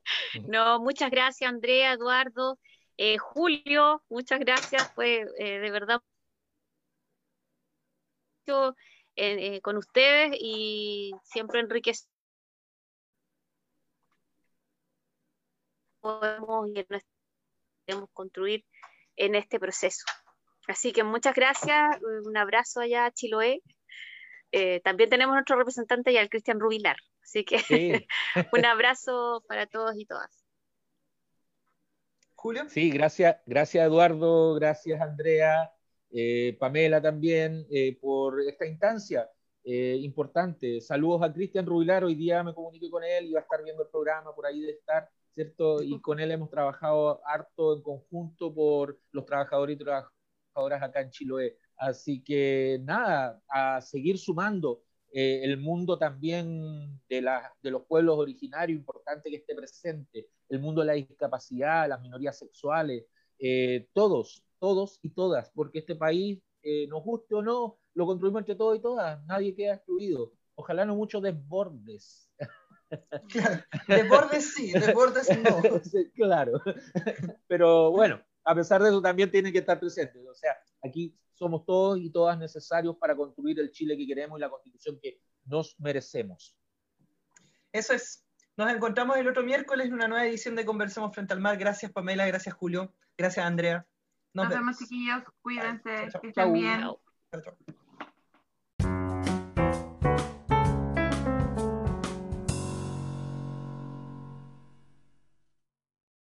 no, muchas gracias, Andrea, Eduardo, eh, Julio, muchas gracias, fue eh, de verdad eh, con ustedes y siempre enriquecemos podemos y podemos construir en este proceso. Así que muchas gracias, un abrazo allá a Chiloé. Eh, también tenemos nuestro representante ya, el Cristian Rubilar. Así que un abrazo para todos y todas. Julio. Sí, gracias, gracias Eduardo, gracias Andrea, eh, Pamela también eh, por esta instancia importante. Saludos a Cristian Rubilar, hoy día me comuniqué con él y va a estar viendo el programa, por ahí de estar, ¿cierto? Y con él hemos trabajado harto en conjunto por los trabajadores y trabajadoras acá en Chiloé. Así que nada, a seguir sumando. Eh, el mundo también de, la, de los pueblos originarios, importante que esté presente, el mundo de la discapacidad, las minorías sexuales, eh, todos, todos y todas, porque este país, eh, nos guste o no, lo construimos entre todos y todas, nadie queda excluido. Ojalá no muchos desbordes. desbordes sí, desbordes no. claro, pero bueno, a pesar de eso también tienen que estar presentes. O sea, aquí somos todos y todas necesarios para construir el Chile que queremos y la constitución que nos merecemos. Eso es. Nos encontramos el otro miércoles en una nueva edición de Conversemos Frente al Mar. Gracias Pamela, gracias Julio, gracias Andrea. Nos, vemos chiquillos, cuídense, que estén bien.